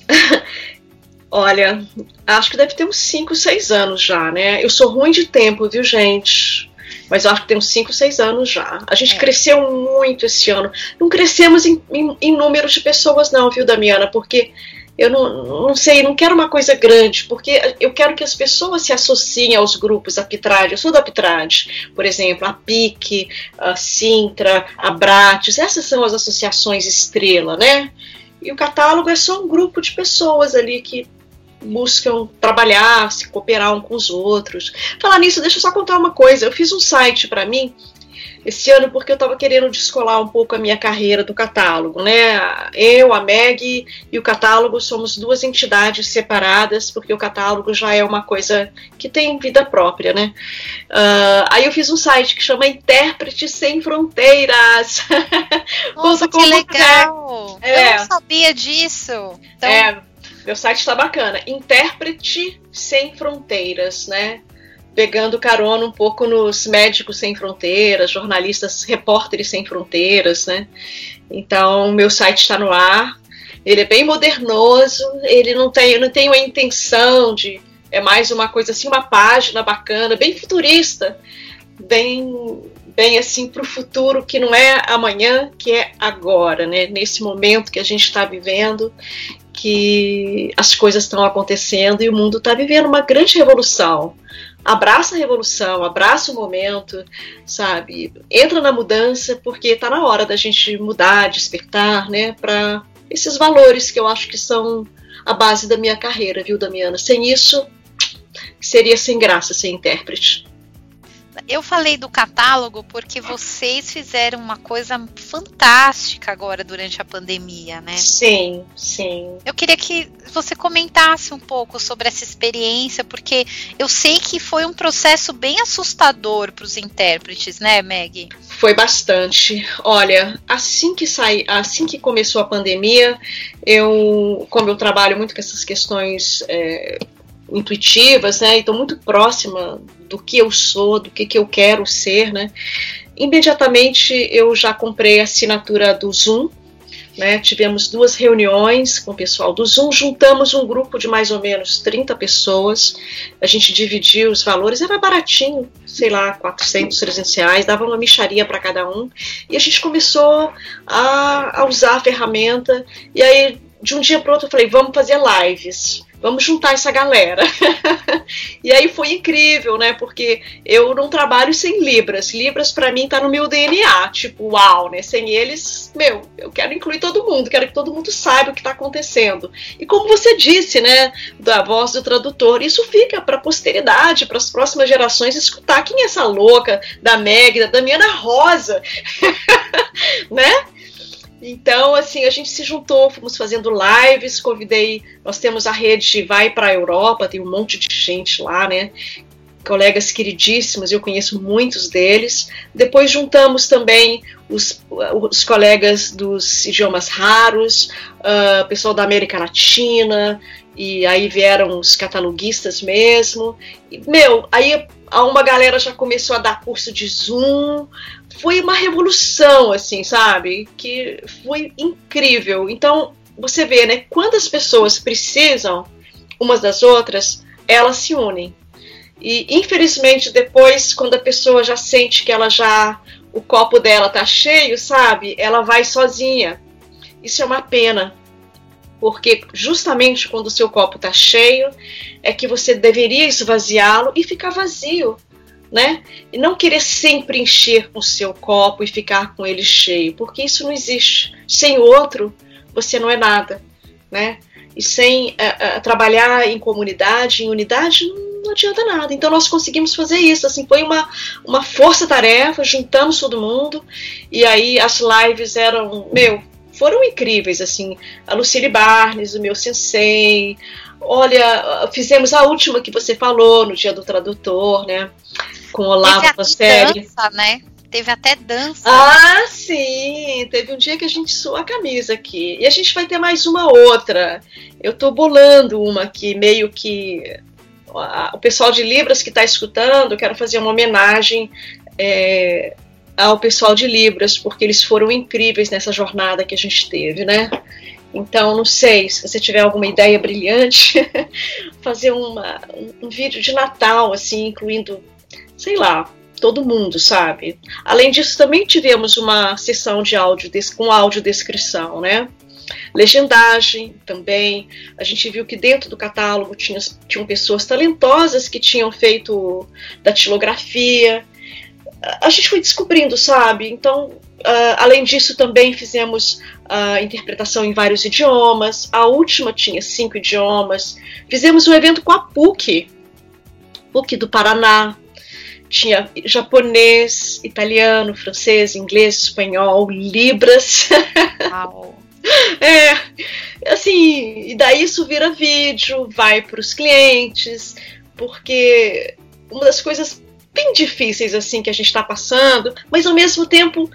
Olha, acho que deve ter uns 5, 6 anos já, né? Eu sou ruim de tempo, viu, gente? Mas eu acho que tem uns 5, 6 anos já. A gente é. cresceu muito esse ano. Não crescemos em, em, em números de pessoas, não, viu, Damiana? Porque eu não, não sei, não quero uma coisa grande, porque eu quero que as pessoas se associem aos grupos Aptrad. Eu sou da Aptrad, por exemplo, a PIC, a Sintra, a Bratis, essas são as associações estrela, né? E o catálogo é só um grupo de pessoas ali que buscam trabalhar, se cooperar um com os outros. Falar nisso, deixa eu só contar uma coisa. Eu fiz um site para mim esse ano porque eu estava querendo descolar um pouco a minha carreira do catálogo, né? Eu, a Meg e o catálogo somos duas entidades separadas, porque o catálogo já é uma coisa que tem vida própria, né? Uh, aí eu fiz um site que chama Intérprete Sem Fronteiras. Nossa, que legal! É. Eu não sabia disso. Então... É meu site está bacana. Intérprete Sem Fronteiras, né? Pegando carona um pouco nos médicos sem fronteiras, jornalistas, repórteres sem fronteiras, né? Então, meu site está no ar. Ele é bem modernoso, ele não tem, não tem a intenção de. É mais uma coisa assim, uma página bacana, bem futurista, bem bem assim para o futuro que não é amanhã, que é agora, né? Nesse momento que a gente está vivendo que as coisas estão acontecendo e o mundo está vivendo uma grande revolução. Abraça a revolução, abraça o momento, sabe? Entra na mudança porque está na hora da gente mudar, despertar, né? Para esses valores que eu acho que são a base da minha carreira, viu, Damiana? Sem isso, seria sem graça ser intérprete. Eu falei do catálogo porque vocês fizeram uma coisa fantástica agora durante a pandemia, né? Sim, sim. Eu queria que você comentasse um pouco sobre essa experiência, porque eu sei que foi um processo bem assustador para os intérpretes, né, Meg? Foi bastante. Olha, assim que saí, assim que começou a pandemia, eu, como eu trabalho muito com essas questões é, intuitivas, né? E estou muito próxima do que eu sou, do que, que eu quero ser, né? Imediatamente eu já comprei a assinatura do Zoom, né? Tivemos duas reuniões com o pessoal do Zoom, juntamos um grupo de mais ou menos 30 pessoas, a gente dividiu os valores, era baratinho, sei lá, 400, 300 reais, dava uma micharia para cada um, e a gente começou a, a usar a ferramenta, e aí de um dia para outro eu falei, vamos fazer lives vamos juntar essa galera. e aí foi incrível, né? Porque eu não trabalho sem Libras. Libras para mim tá no meu DNA, tipo, uau, né? Sem eles, meu, eu quero incluir todo mundo, quero que todo mundo saiba o que está acontecendo. E como você disse, né, da voz do tradutor, isso fica para a posteridade, para as próximas gerações escutar quem é essa louca da Meg, da Damiana Rosa, né? Então, assim, a gente se juntou, fomos fazendo lives, convidei, nós temos a rede Vai para a Europa, tem um monte de gente lá, né? Colegas queridíssimos, eu conheço muitos deles. Depois juntamos também os, os colegas dos idiomas raros, uh, pessoal da América Latina, e aí vieram os cataloguistas mesmo. E, meu, aí uma galera já começou a dar curso de Zoom, foi uma revolução, assim, sabe? Que foi incrível. Então, você vê, né? Quantas pessoas precisam umas das outras, elas se unem. E infelizmente depois, quando a pessoa já sente que ela já o copo dela tá cheio, sabe? Ela vai sozinha. Isso é uma pena, porque justamente quando o seu copo tá cheio é que você deveria esvaziá-lo e ficar vazio né? E não querer sempre encher o seu copo e ficar com ele cheio, porque isso não existe. Sem o outro, você não é nada, né? E sem uh, uh, trabalhar em comunidade, em unidade, não adianta nada. Então nós conseguimos fazer isso. Assim, foi uma, uma força-tarefa, juntamos todo mundo, e aí as lives eram, meu, foram incríveis, assim, a Lucille Barnes, o meu sensei, olha, fizemos a última que você falou no dia do tradutor, né? Com Olavo Pastério. dança, né? Teve até dança. Ah, sim! Teve um dia que a gente suou a camisa aqui. E a gente vai ter mais uma outra. Eu tô bolando uma aqui, meio que. O pessoal de Libras que está escutando, quero fazer uma homenagem é, ao pessoal de Libras, porque eles foram incríveis nessa jornada que a gente teve, né? Então, não sei, se você tiver alguma ideia brilhante, fazer uma, um, um vídeo de Natal, assim, incluindo sei lá, todo mundo, sabe? Além disso, também tivemos uma sessão de áudio com audiodescrição, né? Legendagem também. A gente viu que dentro do catálogo tinha, tinham pessoas talentosas que tinham feito datilografia. A gente foi descobrindo, sabe? Então, uh, além disso, também fizemos a uh, interpretação em vários idiomas. A última tinha cinco idiomas. Fizemos um evento com a PUC, PUC do Paraná, tinha japonês, italiano, francês, inglês, espanhol, libras. Uau. é, assim, e daí isso vira vídeo, vai para os clientes, porque uma das coisas bem difíceis assim que a gente está passando, mas ao mesmo tempo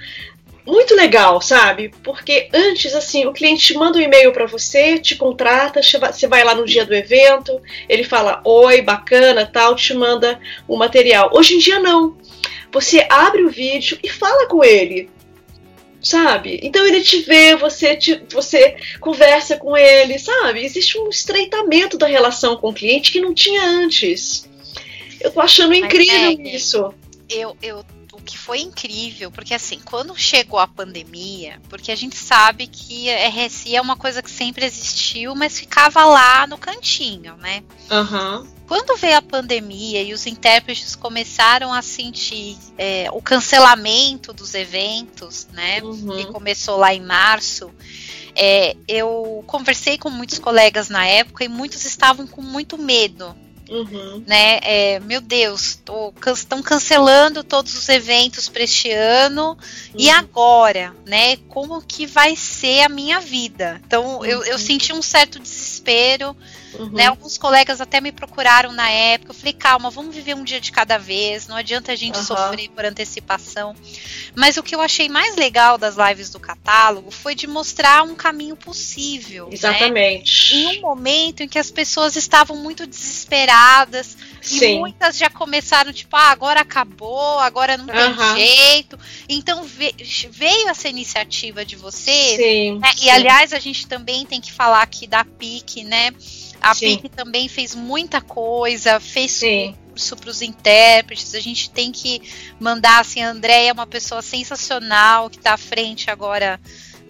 muito legal, sabe? Porque antes, assim, o cliente manda um e-mail para você, te contrata, você vai lá no dia do evento, ele fala oi, bacana, tal, te manda o material. Hoje em dia não. Você abre o vídeo e fala com ele, sabe? Então ele te vê, você, te, você conversa com ele, sabe? Existe um estreitamento da relação com o cliente que não tinha antes. Eu tô achando incrível é, isso. Eu, eu que foi incrível, porque assim, quando chegou a pandemia, porque a gente sabe que RSI é uma coisa que sempre existiu, mas ficava lá no cantinho, né? Uhum. Quando veio a pandemia e os intérpretes começaram a sentir é, o cancelamento dos eventos, né? Uhum. Que começou lá em março. É, eu conversei com muitos colegas na época e muitos estavam com muito medo Uhum. Né? É, meu Deus, estão cancelando todos os eventos para este ano. Uhum. E agora, né? Como que vai ser a minha vida? Então, eu, eu uhum. senti um certo desespero. Uhum. Né? Alguns colegas até me procuraram na época. Eu falei, calma, vamos viver um dia de cada vez. Não adianta a gente uhum. sofrer por antecipação. Mas o que eu achei mais legal das lives do catálogo foi de mostrar um caminho possível. Né? Exatamente. Né? Em um momento em que as pessoas estavam muito desesperadas. Sim. E muitas já começaram, tipo, ah, agora acabou, agora não tem uhum. jeito. Então veio essa iniciativa de vocês. Sim, né? E sim. aliás, a gente também tem que falar aqui da PIC, né? A Sim. PIC também fez muita coisa, fez Sim. curso para os intérpretes. A gente tem que mandar assim, a Andréia é uma pessoa sensacional que está à frente agora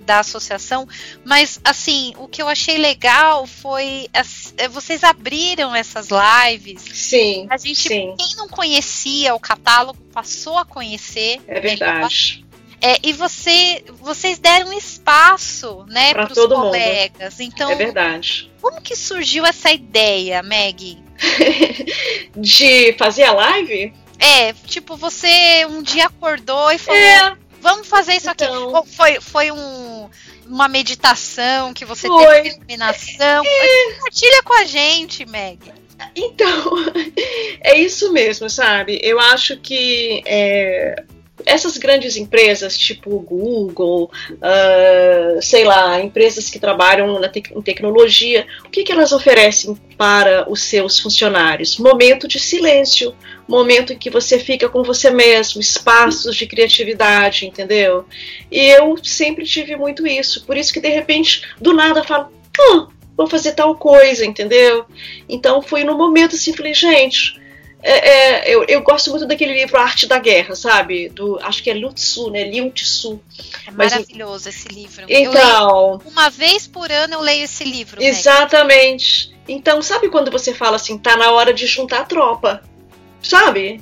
da associação, mas assim, o que eu achei legal foi as, é, vocês abriram essas lives. Sim. A gente, sim. quem não conhecia o catálogo, passou a conhecer. É verdade. É, e você, vocês deram espaço, né, para os colegas. Mundo. Então, é verdade. Como que surgiu essa ideia, Meg? de fazer a live? É, tipo, você um dia acordou e falou: é. Vamos fazer isso então... aqui. Foi, foi um, uma meditação que você foi. teve iluminação. É. Compartilha com a gente, Meg. Então, é isso mesmo, sabe? Eu acho que é, essas grandes empresas, tipo Google, uh, sei lá, empresas que trabalham te em tecnologia, o que, que elas oferecem para os seus funcionários? Momento de silêncio, momento em que você fica com você mesmo, espaços de criatividade, entendeu? E eu sempre tive muito isso, por isso que de repente, do nada, eu falo, hum, vou fazer tal coisa, entendeu? Então foi no momento assim, falei, gente é, é, eu, eu, gosto muito daquele livro Arte da Guerra, sabe? Do, acho que é Liu Tzu, né? Liu Tzu. É maravilhoso Mas, esse livro. Então. uma vez por ano eu leio esse livro. Exatamente. Né? Então, sabe quando você fala assim, tá na hora de juntar a tropa? Sabe?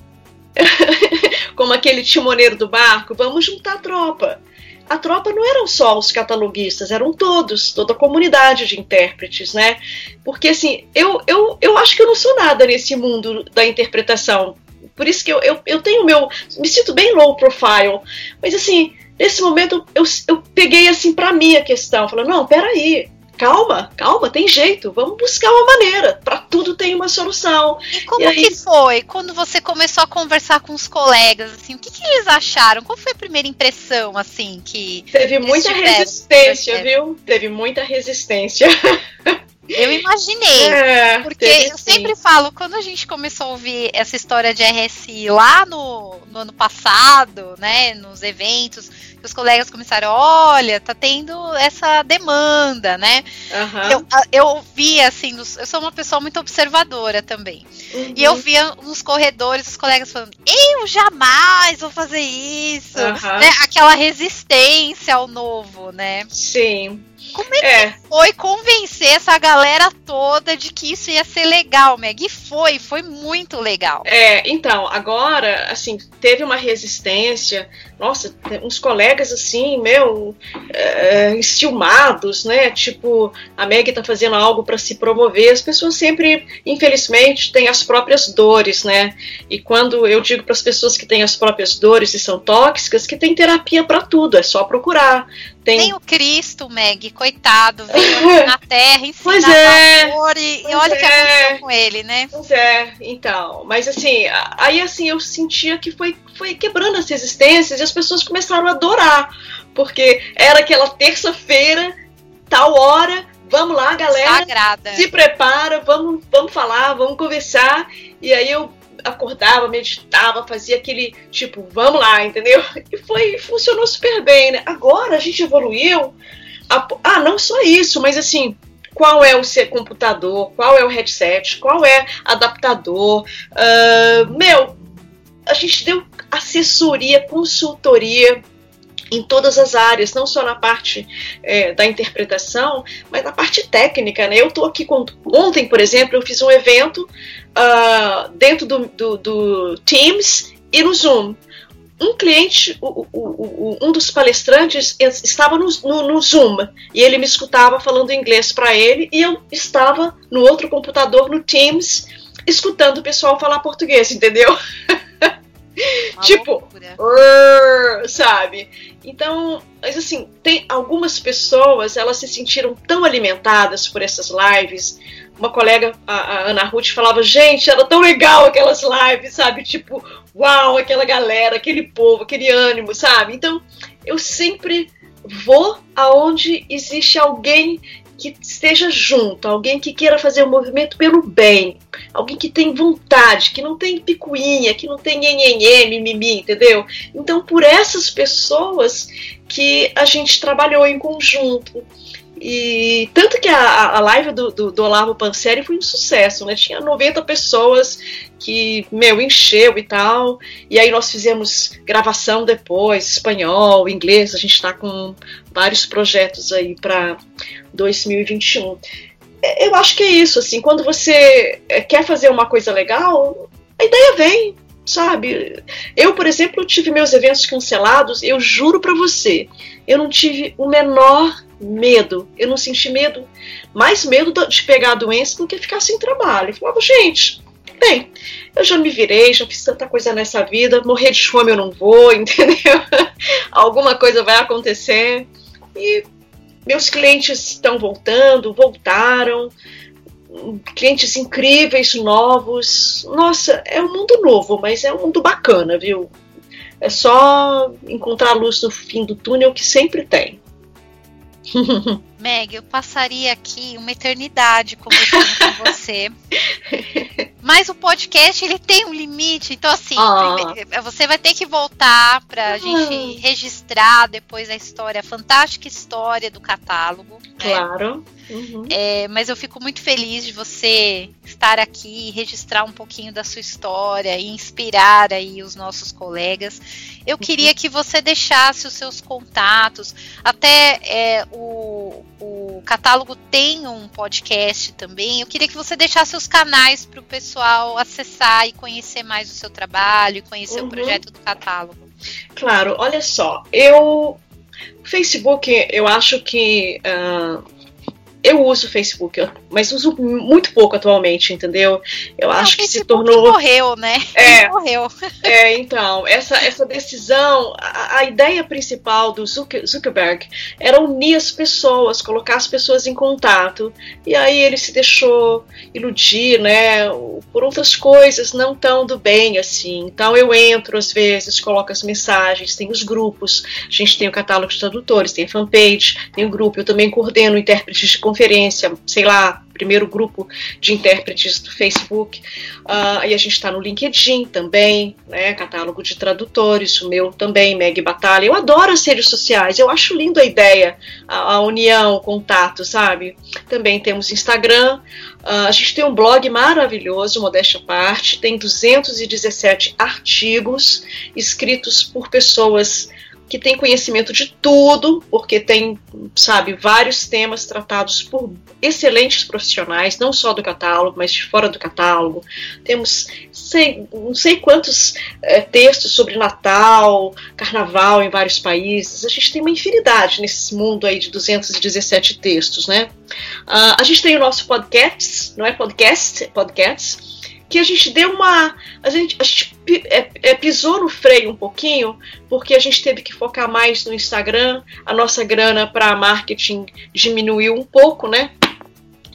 Como aquele timoneiro do barco, vamos juntar a tropa a tropa não eram só os cataloguistas, eram todos, toda a comunidade de intérpretes, né? Porque assim, eu, eu, eu acho que eu não sou nada nesse mundo da interpretação. Por isso que eu, eu, eu tenho meu. Me sinto bem low profile. Mas assim, nesse momento eu, eu peguei assim para mim a questão. Falei, não, peraí, calma, calma, tem jeito, vamos buscar uma maneira. Para tudo tem uma solução. E como e aí... que foi quando você começou a conversar com os colegas? Assim, o que, que eles acharam? Qual foi a primeira impressão, assim, que teve muita resistência, viu? Teve muita resistência. Eu imaginei. É, porque eu sempre falo, quando a gente começou a ouvir essa história de RSI lá no, no ano passado, né, nos eventos, os colegas começaram, olha, tá tendo essa demanda, né? Uhum. Eu, eu via, assim, eu sou uma pessoa muito observadora também. Uhum. E eu via nos corredores os colegas falando, eu jamais vou fazer isso. Uhum. Né? Aquela resistência ao novo, né? Sim. Como é, é, que foi convencer essa galera toda de que isso ia ser legal, Meg? E foi, foi muito legal. É, então, agora, assim, teve uma resistência. Nossa, uns colegas assim, meu, é, estilmados, né? Tipo, a Meg tá fazendo algo para se promover. As pessoas sempre, infelizmente, têm as próprias dores, né? E quando eu digo para as pessoas que têm as próprias dores e são tóxicas, que tem terapia para tudo, é só procurar. Tem... o Cristo, Meg, coitado, veio na Terra ensinar pois é, amor e, e olha o é. que aconteceu com ele, né? Pois é, então. Mas assim, aí assim, eu sentia que foi, foi quebrando as resistências e as pessoas começaram a adorar. Porque era aquela terça-feira, tal hora, vamos lá, galera. Sagrada. Se prepara, vamos, vamos falar, vamos conversar. E aí eu acordava, meditava, fazia aquele tipo, vamos lá, entendeu? E foi, funcionou super bem, né? Agora a gente evoluiu. A, ah, não só isso, mas assim, qual é o seu computador, qual é o headset, qual é adaptador. Uh, meu, a gente deu assessoria, consultoria em todas as áreas, não só na parte é, da interpretação, mas na parte técnica. Né? Eu estou aqui com. Ontem, por exemplo, eu fiz um evento uh, dentro do, do, do, Teams e no Zoom. Um cliente, o, o, o, um dos palestrantes estava no, no, no, Zoom e ele me escutava falando inglês para ele e eu estava no outro computador no Teams escutando o pessoal falar português, entendeu? tipo, sabe? Então, mas assim, tem algumas pessoas, elas se sentiram tão alimentadas por essas lives. Uma colega, a, a Ana Ruth, falava: gente, era tão legal aquelas lives, sabe? Tipo, uau, aquela galera, aquele povo, aquele ânimo, sabe? Então, eu sempre vou aonde existe alguém que esteja junto, alguém que queira fazer o um movimento pelo bem, alguém que tem vontade, que não tem picuinha, que não tem nhenhenhê, mimimi, entendeu? Então, por essas pessoas que a gente trabalhou em conjunto. E tanto que a, a live do, do, do Olavo Panseri foi um sucesso, né? Tinha 90 pessoas que, meu, encheu e tal. E aí nós fizemos gravação depois, espanhol, inglês. A gente está com vários projetos aí para 2021. É, eu acho que é isso, assim, quando você é, quer fazer uma coisa legal, a ideia vem, sabe? Eu, por exemplo, tive meus eventos cancelados, eu juro para você, eu não tive o menor medo, eu não senti medo, mais medo de pegar a doença do que ficar sem trabalho. Eu falava, gente, bem, eu já me virei, já fiz tanta coisa nessa vida, morrer de fome eu não vou, entendeu? Alguma coisa vai acontecer. E meus clientes estão voltando, voltaram, clientes incríveis, novos. Nossa, é um mundo novo, mas é um mundo bacana, viu? É só encontrar a luz no fim do túnel que sempre tem. Meg, eu passaria aqui uma eternidade conversando com você. Mas o podcast ele tem um limite, então assim, ah. você vai ter que voltar para a ah. gente registrar depois a história, a fantástica história do catálogo. Né? Claro. Né? Uhum. É, mas eu fico muito feliz de você estar aqui, registrar um pouquinho da sua história e inspirar aí os nossos colegas. Eu queria que você deixasse os seus contatos, até é, o catálogo tem um podcast também. Eu queria que você deixasse os canais para o pessoal acessar e conhecer mais o seu trabalho e conhecer uhum. o projeto do catálogo. Claro, olha só, eu Facebook, eu acho que uh, eu uso o Facebook, mas uso muito pouco atualmente, entendeu? Eu Não, acho que se tornou. Morreu, né? É, morreu. É, então, essa, essa decisão, a, a ideia principal do Zuckerberg era unir as pessoas, colocar as pessoas em contato. E aí ele se deixou iludir, né, por outras coisas, não tão do bem assim. Então eu entro às vezes, coloco as mensagens, tem os grupos, a gente tem o catálogo de tradutores, tem a fanpage, tem o grupo, eu também coordeno intérpretes de conferência, sei lá, primeiro grupo de intérpretes do Facebook. Uh, aí a gente está no LinkedIn também, né? Catálogo de tradutores, o meu também, Meg Batalha. Eu adoro as redes sociais, eu acho lindo a ideia, a, a união, o contato, sabe? Também temos Instagram. Uh, a gente tem um blog maravilhoso, modéstia parte, tem 217 artigos escritos por pessoas que tem conhecimento de tudo, porque tem, sabe, vários temas tratados por excelentes profissionais, não só do catálogo, mas de fora do catálogo. Temos sei, não sei quantos é, textos sobre Natal, Carnaval em vários países. A gente tem uma infinidade nesse mundo aí de 217 textos, né? Uh, a gente tem o nosso podcast, não é podcast, podcast que a gente deu uma. A gente, a gente é, é, pisou no freio um pouquinho, porque a gente teve que focar mais no Instagram, a nossa grana para marketing diminuiu um pouco, né?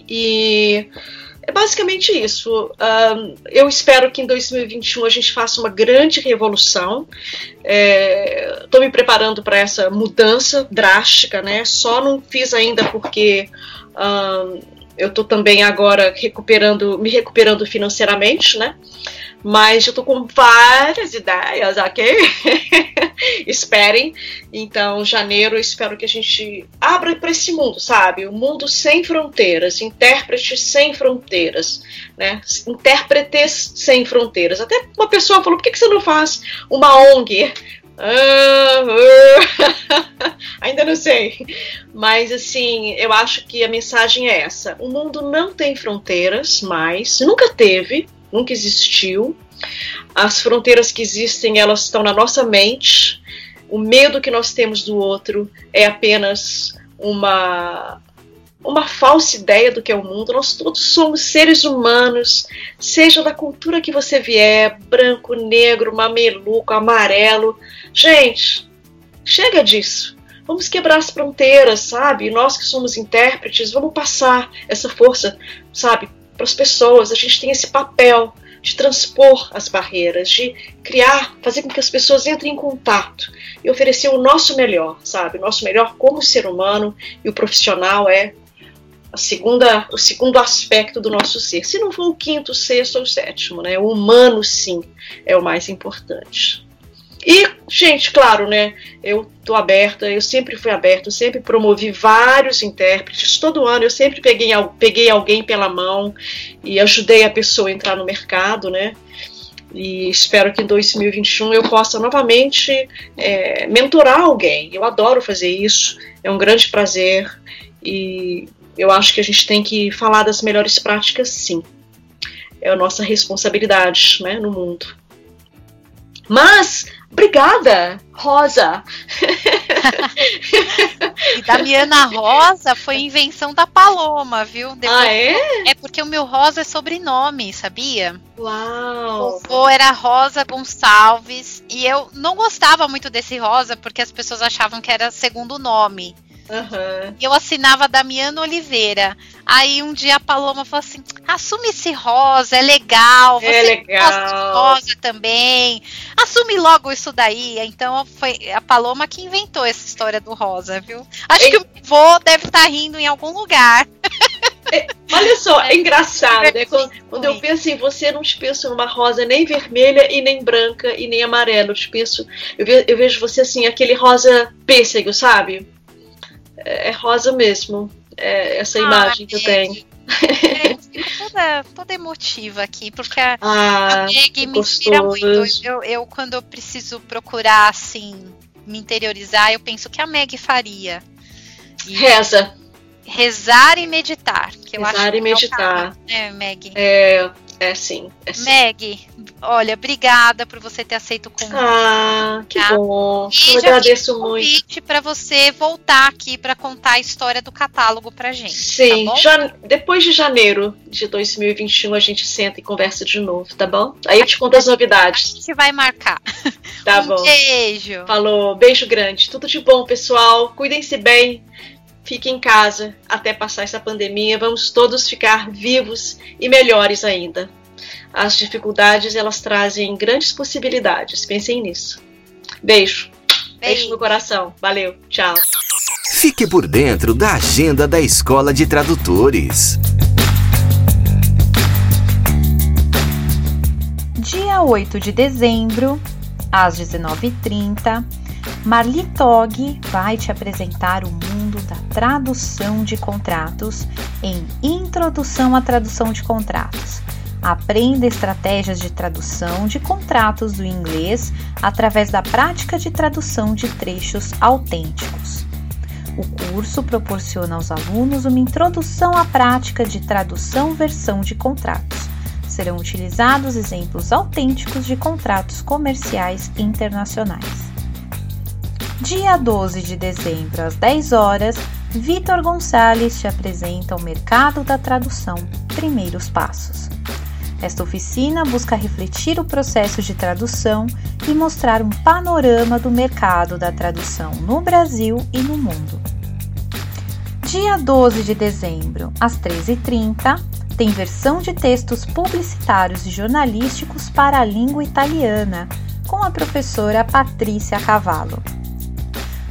E é basicamente isso. Um, eu espero que em 2021 a gente faça uma grande revolução. Estou é, me preparando para essa mudança drástica, né? Só não fiz ainda porque. Um, eu estou também agora recuperando, me recuperando financeiramente, né? Mas eu tô com várias ideias, ok? Esperem. Então, janeiro, eu espero que a gente abra para esse mundo, sabe? O um mundo sem fronteiras, intérpretes sem fronteiras, né? Intérpretes sem fronteiras. Até uma pessoa falou: por que, que você não faz uma ONG? Ah, uh, ainda não sei. Mas assim, eu acho que a mensagem é essa: o mundo não tem fronteiras mais, nunca teve, nunca existiu. As fronteiras que existem, elas estão na nossa mente. O medo que nós temos do outro é apenas uma uma falsa ideia do que é o mundo. Nós todos somos seres humanos, seja da cultura que você vier, branco, negro, mameluco, amarelo. Gente, chega disso. Vamos quebrar as fronteiras, sabe? Nós que somos intérpretes, vamos passar essa força, sabe, para as pessoas. A gente tem esse papel de transpor as barreiras, de criar, fazer com que as pessoas entrem em contato e oferecer o nosso melhor, sabe? O nosso melhor como ser humano e o profissional é a segunda, o segundo aspecto do nosso ser. Se não for o quinto, o sexto ou o sétimo, né? O humano, sim, é o mais importante. E, gente, claro, né? Eu tô aberta, eu sempre fui aberta, sempre promovi vários intérpretes. Todo ano eu sempre peguei, peguei alguém pela mão e ajudei a pessoa a entrar no mercado, né? E espero que em 2021 eu possa novamente é, mentorar alguém. Eu adoro fazer isso, é um grande prazer e eu acho que a gente tem que falar das melhores práticas, sim. É a nossa responsabilidade né, no mundo. Mas, obrigada, Rosa! e Damiana Rosa foi invenção da Paloma, viu? Depois, ah, é? É porque o meu Rosa é sobrenome, sabia? Uau! O vô era Rosa Gonçalves e eu não gostava muito desse Rosa porque as pessoas achavam que era segundo nome. Uhum. Eu assinava Damiano Oliveira. Aí um dia a Paloma falou assim: assume esse rosa, é legal. É você é legal. rosa também. Assume logo isso daí. Então foi a Paloma que inventou essa história do rosa, viu? Acho Ei. que o vô deve estar tá rindo em algum lugar. É, olha só, é, é engraçado, né? Quando, quando, eu penso em você, não te penso numa rosa nem vermelha e nem branca e nem amarela. Eu te penso, eu, ve, eu vejo você assim, aquele rosa pêssego, sabe? É, é rosa mesmo. É essa ah, imagem que eu tenho. É, toda, toda emotiva aqui, porque a, ah, a Meg me inspira muito. Eu, eu, quando eu preciso procurar, assim, me interiorizar, eu penso que a Meg faria. E Reza. Rezar e meditar. Que rezar eu acho e meditar. É, Meg? É, é sim, é sim. Meg, olha, obrigada por você ter aceito o convite. Ah, que tá? bom. E eu agradeço muito. convite para você voltar aqui para contar a história do catálogo pra gente. Sim, tá já, depois de janeiro de 2021 a gente senta e conversa de novo, tá bom? Aí eu te conto as novidades. A gente vai marcar. Tá um bom. Beijo. Falou, beijo grande. Tudo de bom, pessoal. Cuidem-se bem. Fiquem em casa até passar essa pandemia. Vamos todos ficar vivos e melhores ainda. As dificuldades elas trazem grandes possibilidades. Pensem nisso. Beijo. Beijo, Beijo no coração. Valeu. Tchau. Fique por dentro da agenda da Escola de Tradutores. Dia 8 de dezembro, às 19h30, Marli Tog vai te apresentar o mundo da tradução de contratos em Introdução à Tradução de Contratos. Aprenda estratégias de tradução de contratos do inglês através da prática de tradução de trechos autênticos. O curso proporciona aos alunos uma introdução à prática de tradução versão de contratos. Serão utilizados exemplos autênticos de contratos comerciais internacionais. Dia 12 de dezembro, às 10 horas, Vitor Gonçalves te apresenta o mercado da tradução Primeiros Passos. Esta oficina busca refletir o processo de tradução e mostrar um panorama do mercado da tradução no Brasil e no mundo. Dia 12 de dezembro, às 13h30, tem versão de textos publicitários e jornalísticos para a língua italiana, com a professora Patrícia Cavallo.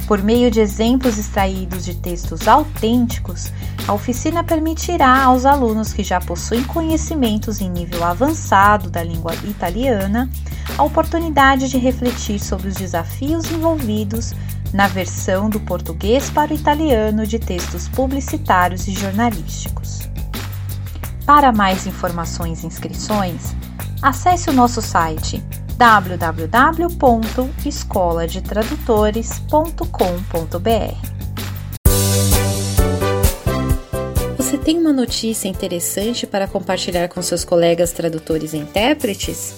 Por meio de exemplos extraídos de textos autênticos, a oficina permitirá aos alunos que já possuem conhecimentos em nível avançado da língua italiana a oportunidade de refletir sobre os desafios envolvidos na versão do português para o italiano de textos publicitários e jornalísticos. Para mais informações e inscrições, acesse o nosso site www.escoladetradutores.com.br. Você tem uma notícia interessante para compartilhar com seus colegas tradutores e intérpretes?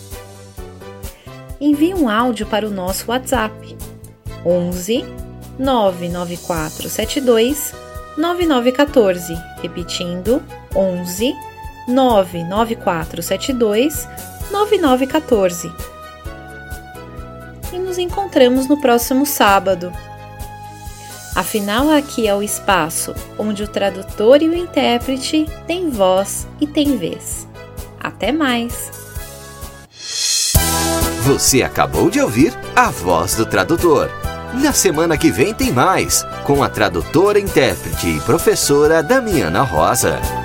Envie um áudio para o nosso WhatsApp 11 99472 9914. Repetindo, 11 99472 9914. E nos encontramos no próximo sábado. Afinal, aqui é o espaço onde o tradutor e o intérprete têm voz e têm vez. Até mais! Você acabou de ouvir a voz do tradutor. Na semana que vem tem mais, com a tradutora, intérprete e professora Damiana Rosa.